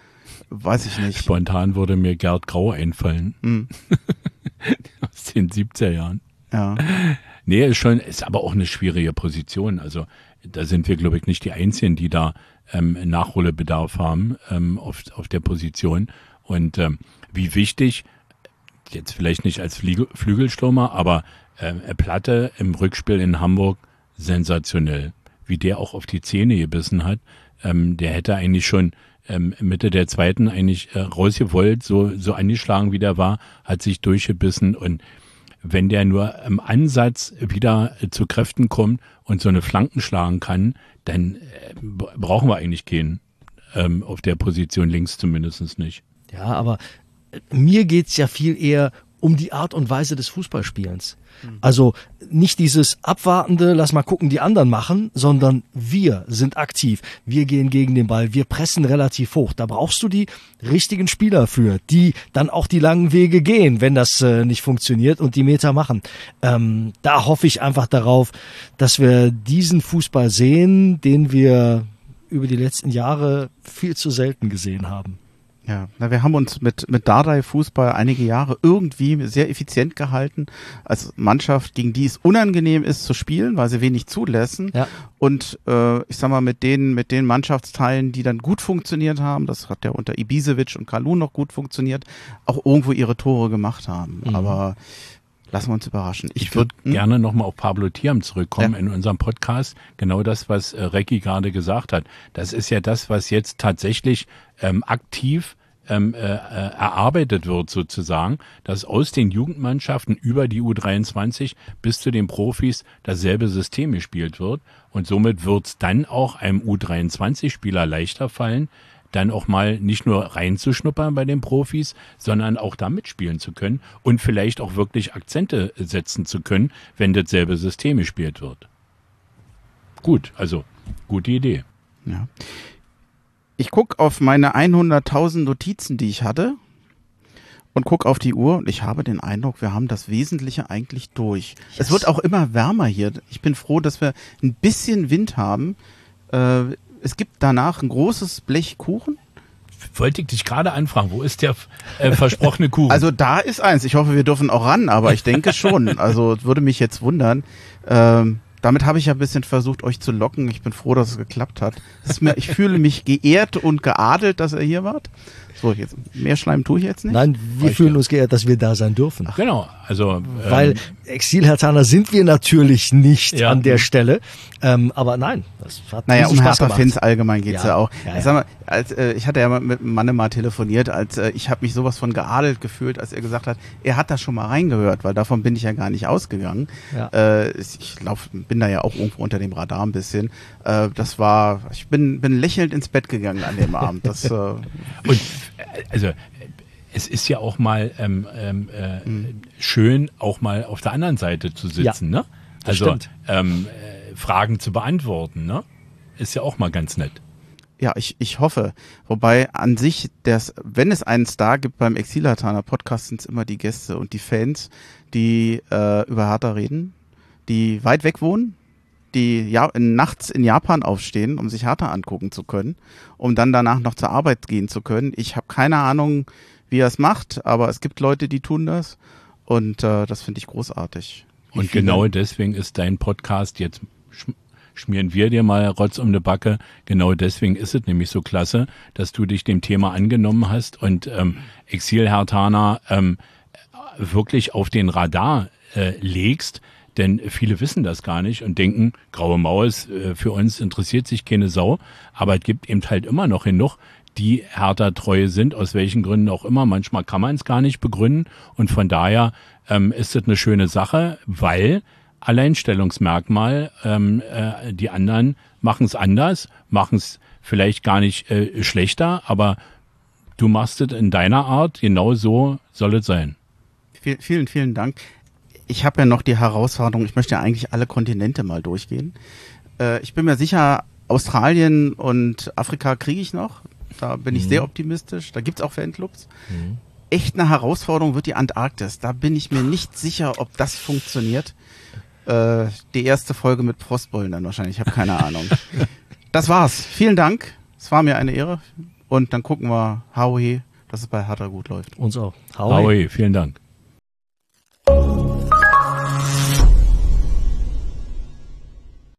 weiß ich nicht. Spontan würde mir Gerd Grau einfallen. Hm. (laughs) Aus den 70er Jahren. Ja. Nee, ist schon, ist aber auch eine schwierige Position. Also da sind wir, glaube ich, nicht die Einzigen, die da ähm, Nachholbedarf haben ähm, auf, auf der Position. Und ähm, wie wichtig, jetzt vielleicht nicht als Fliegel, Flügelstürmer, aber äh, Platte im Rückspiel in Hamburg sensationell. Wie der auch auf die Zähne gebissen hat. Ähm, der hätte eigentlich schon ähm, Mitte der zweiten eigentlich äh, rausgewollt, so, so angeschlagen wie der war, hat sich durchgebissen und wenn der nur im Ansatz wieder zu Kräften kommt und so eine Flanken schlagen kann, dann äh, brauchen wir eigentlich keinen ähm, auf der Position links zumindest nicht. Ja, aber äh, mir geht's ja viel eher um die Art und Weise des Fußballspielens. Mhm. Also nicht dieses abwartende, lass mal gucken, die anderen machen, sondern wir sind aktiv. Wir gehen gegen den Ball, wir pressen relativ hoch. Da brauchst du die richtigen Spieler für, die dann auch die langen Wege gehen, wenn das äh, nicht funktioniert und die Meter machen. Ähm, da hoffe ich einfach darauf, dass wir diesen Fußball sehen, den wir über die letzten Jahre viel zu selten gesehen haben. Ja, na, wir haben uns mit, mit Dardai Fußball einige Jahre irgendwie sehr effizient gehalten als Mannschaft, gegen die es unangenehm ist zu spielen, weil sie wenig zulassen. Ja. Und äh, ich sag mal, mit den, mit den Mannschaftsteilen, die dann gut funktioniert haben, das hat ja unter Ibisevic und Kalun noch gut funktioniert, auch irgendwo ihre Tore gemacht haben. Mhm. Aber lassen wir uns überraschen. Ich, ich würde hm? gerne nochmal auf Pablo Thiam zurückkommen ja. in unserem Podcast. Genau das, was äh, Recki gerade gesagt hat. Das ist ja das, was jetzt tatsächlich ähm, aktiv ähm, äh, äh, erarbeitet wird sozusagen, dass aus den Jugendmannschaften über die U23 bis zu den Profis dasselbe System gespielt wird. Und somit wird es dann auch einem U23-Spieler leichter fallen, dann auch mal nicht nur reinzuschnuppern bei den Profis, sondern auch da mitspielen zu können und vielleicht auch wirklich Akzente setzen zu können, wenn dasselbe System gespielt wird. Gut, also gute Idee. Ja ich gucke auf meine 100.000 Notizen, die ich hatte und gucke auf die Uhr und ich habe den Eindruck, wir haben das Wesentliche eigentlich durch. Yes. Es wird auch immer wärmer hier. Ich bin froh, dass wir ein bisschen Wind haben. Äh, es gibt danach ein großes Blech Kuchen. wollte ich dich gerade anfragen, wo ist der äh, versprochene (laughs) Kuchen? Also da ist eins. Ich hoffe, wir dürfen auch ran, aber ich denke schon. Also würde mich jetzt wundern. Ähm, damit habe ich ja ein bisschen versucht, euch zu locken. Ich bin froh, dass es geklappt hat. Mir, ich fühle mich (laughs) geehrt und geadelt, dass ihr hier wart. So, jetzt mehr Schleim tue ich jetzt nicht. Nein, wir Euch fühlen uns geehrt, dass wir da sein dürfen. Ach, genau, also weil ähm, Exil-Hertaner sind wir natürlich nicht ja. an der Stelle. Ähm, aber nein, das hat Naja, um Hertha-Fans allgemein geht's ja, ja auch. Ja, ich, sag mal, als, äh, ich hatte ja mit Manne mal telefoniert, als äh, ich habe mich sowas von geadelt gefühlt, als er gesagt hat, er hat da schon mal reingehört, weil davon bin ich ja gar nicht ausgegangen. Ja. Äh, ich lauf, bin da ja auch irgendwo unter dem Radar ein bisschen. Äh, das war, ich bin, bin lächelnd ins Bett gegangen an dem Abend. Das, äh, (laughs) Und also es ist ja auch mal ähm, ähm, äh, mhm. schön, auch mal auf der anderen Seite zu sitzen, ja, ne? Also ähm, äh, Fragen zu beantworten, ne? Ist ja auch mal ganz nett. Ja, ich, ich hoffe. Wobei an sich, das, wenn es einen Star gibt beim Exilataner Podcast, sind es immer die Gäste und die Fans, die äh, über Hertha reden, die weit weg wohnen, die ja, nachts in Japan aufstehen, um sich Hertha angucken zu können, um dann danach noch zur Arbeit gehen zu können. Ich habe keine Ahnung, wie er es macht, aber es gibt Leute, die tun das und äh, das finde ich großartig. Wie und genau deswegen ist dein Podcast jetzt schmieren wir dir mal Rotz um die Backe. Genau deswegen ist es nämlich so klasse, dass du dich dem Thema angenommen hast und ähm, Exil-Hertaner ähm, wirklich auf den Radar äh, legst, denn viele wissen das gar nicht und denken, graue Maus, äh, für uns interessiert sich keine Sau. Aber es gibt eben halt immer noch genug, die härter treue sind, aus welchen Gründen auch immer. Manchmal kann man es gar nicht begründen. Und von daher ähm, ist es eine schöne Sache, weil Alleinstellungsmerkmal, ähm, äh, die anderen machen es anders, machen es vielleicht gar nicht äh, schlechter, aber du machst es in deiner Art, genau so soll es sein. Vielen, vielen Dank ich habe ja noch die Herausforderung, ich möchte ja eigentlich alle Kontinente mal durchgehen. Äh, ich bin mir sicher, Australien und Afrika kriege ich noch. Da bin ich mhm. sehr optimistisch. Da gibt's auch Fanclubs. Mhm. Echt eine Herausforderung wird die Antarktis. Da bin ich mir nicht sicher, ob das funktioniert. Äh, die erste Folge mit Frostbollen dann wahrscheinlich. Ich habe keine (laughs) Ahnung. Das war's. Vielen Dank. Es war mir eine Ehre. Und dann gucken wir, Howie, dass es bei Hertha gut läuft. Uns auch. Howie, vielen Dank.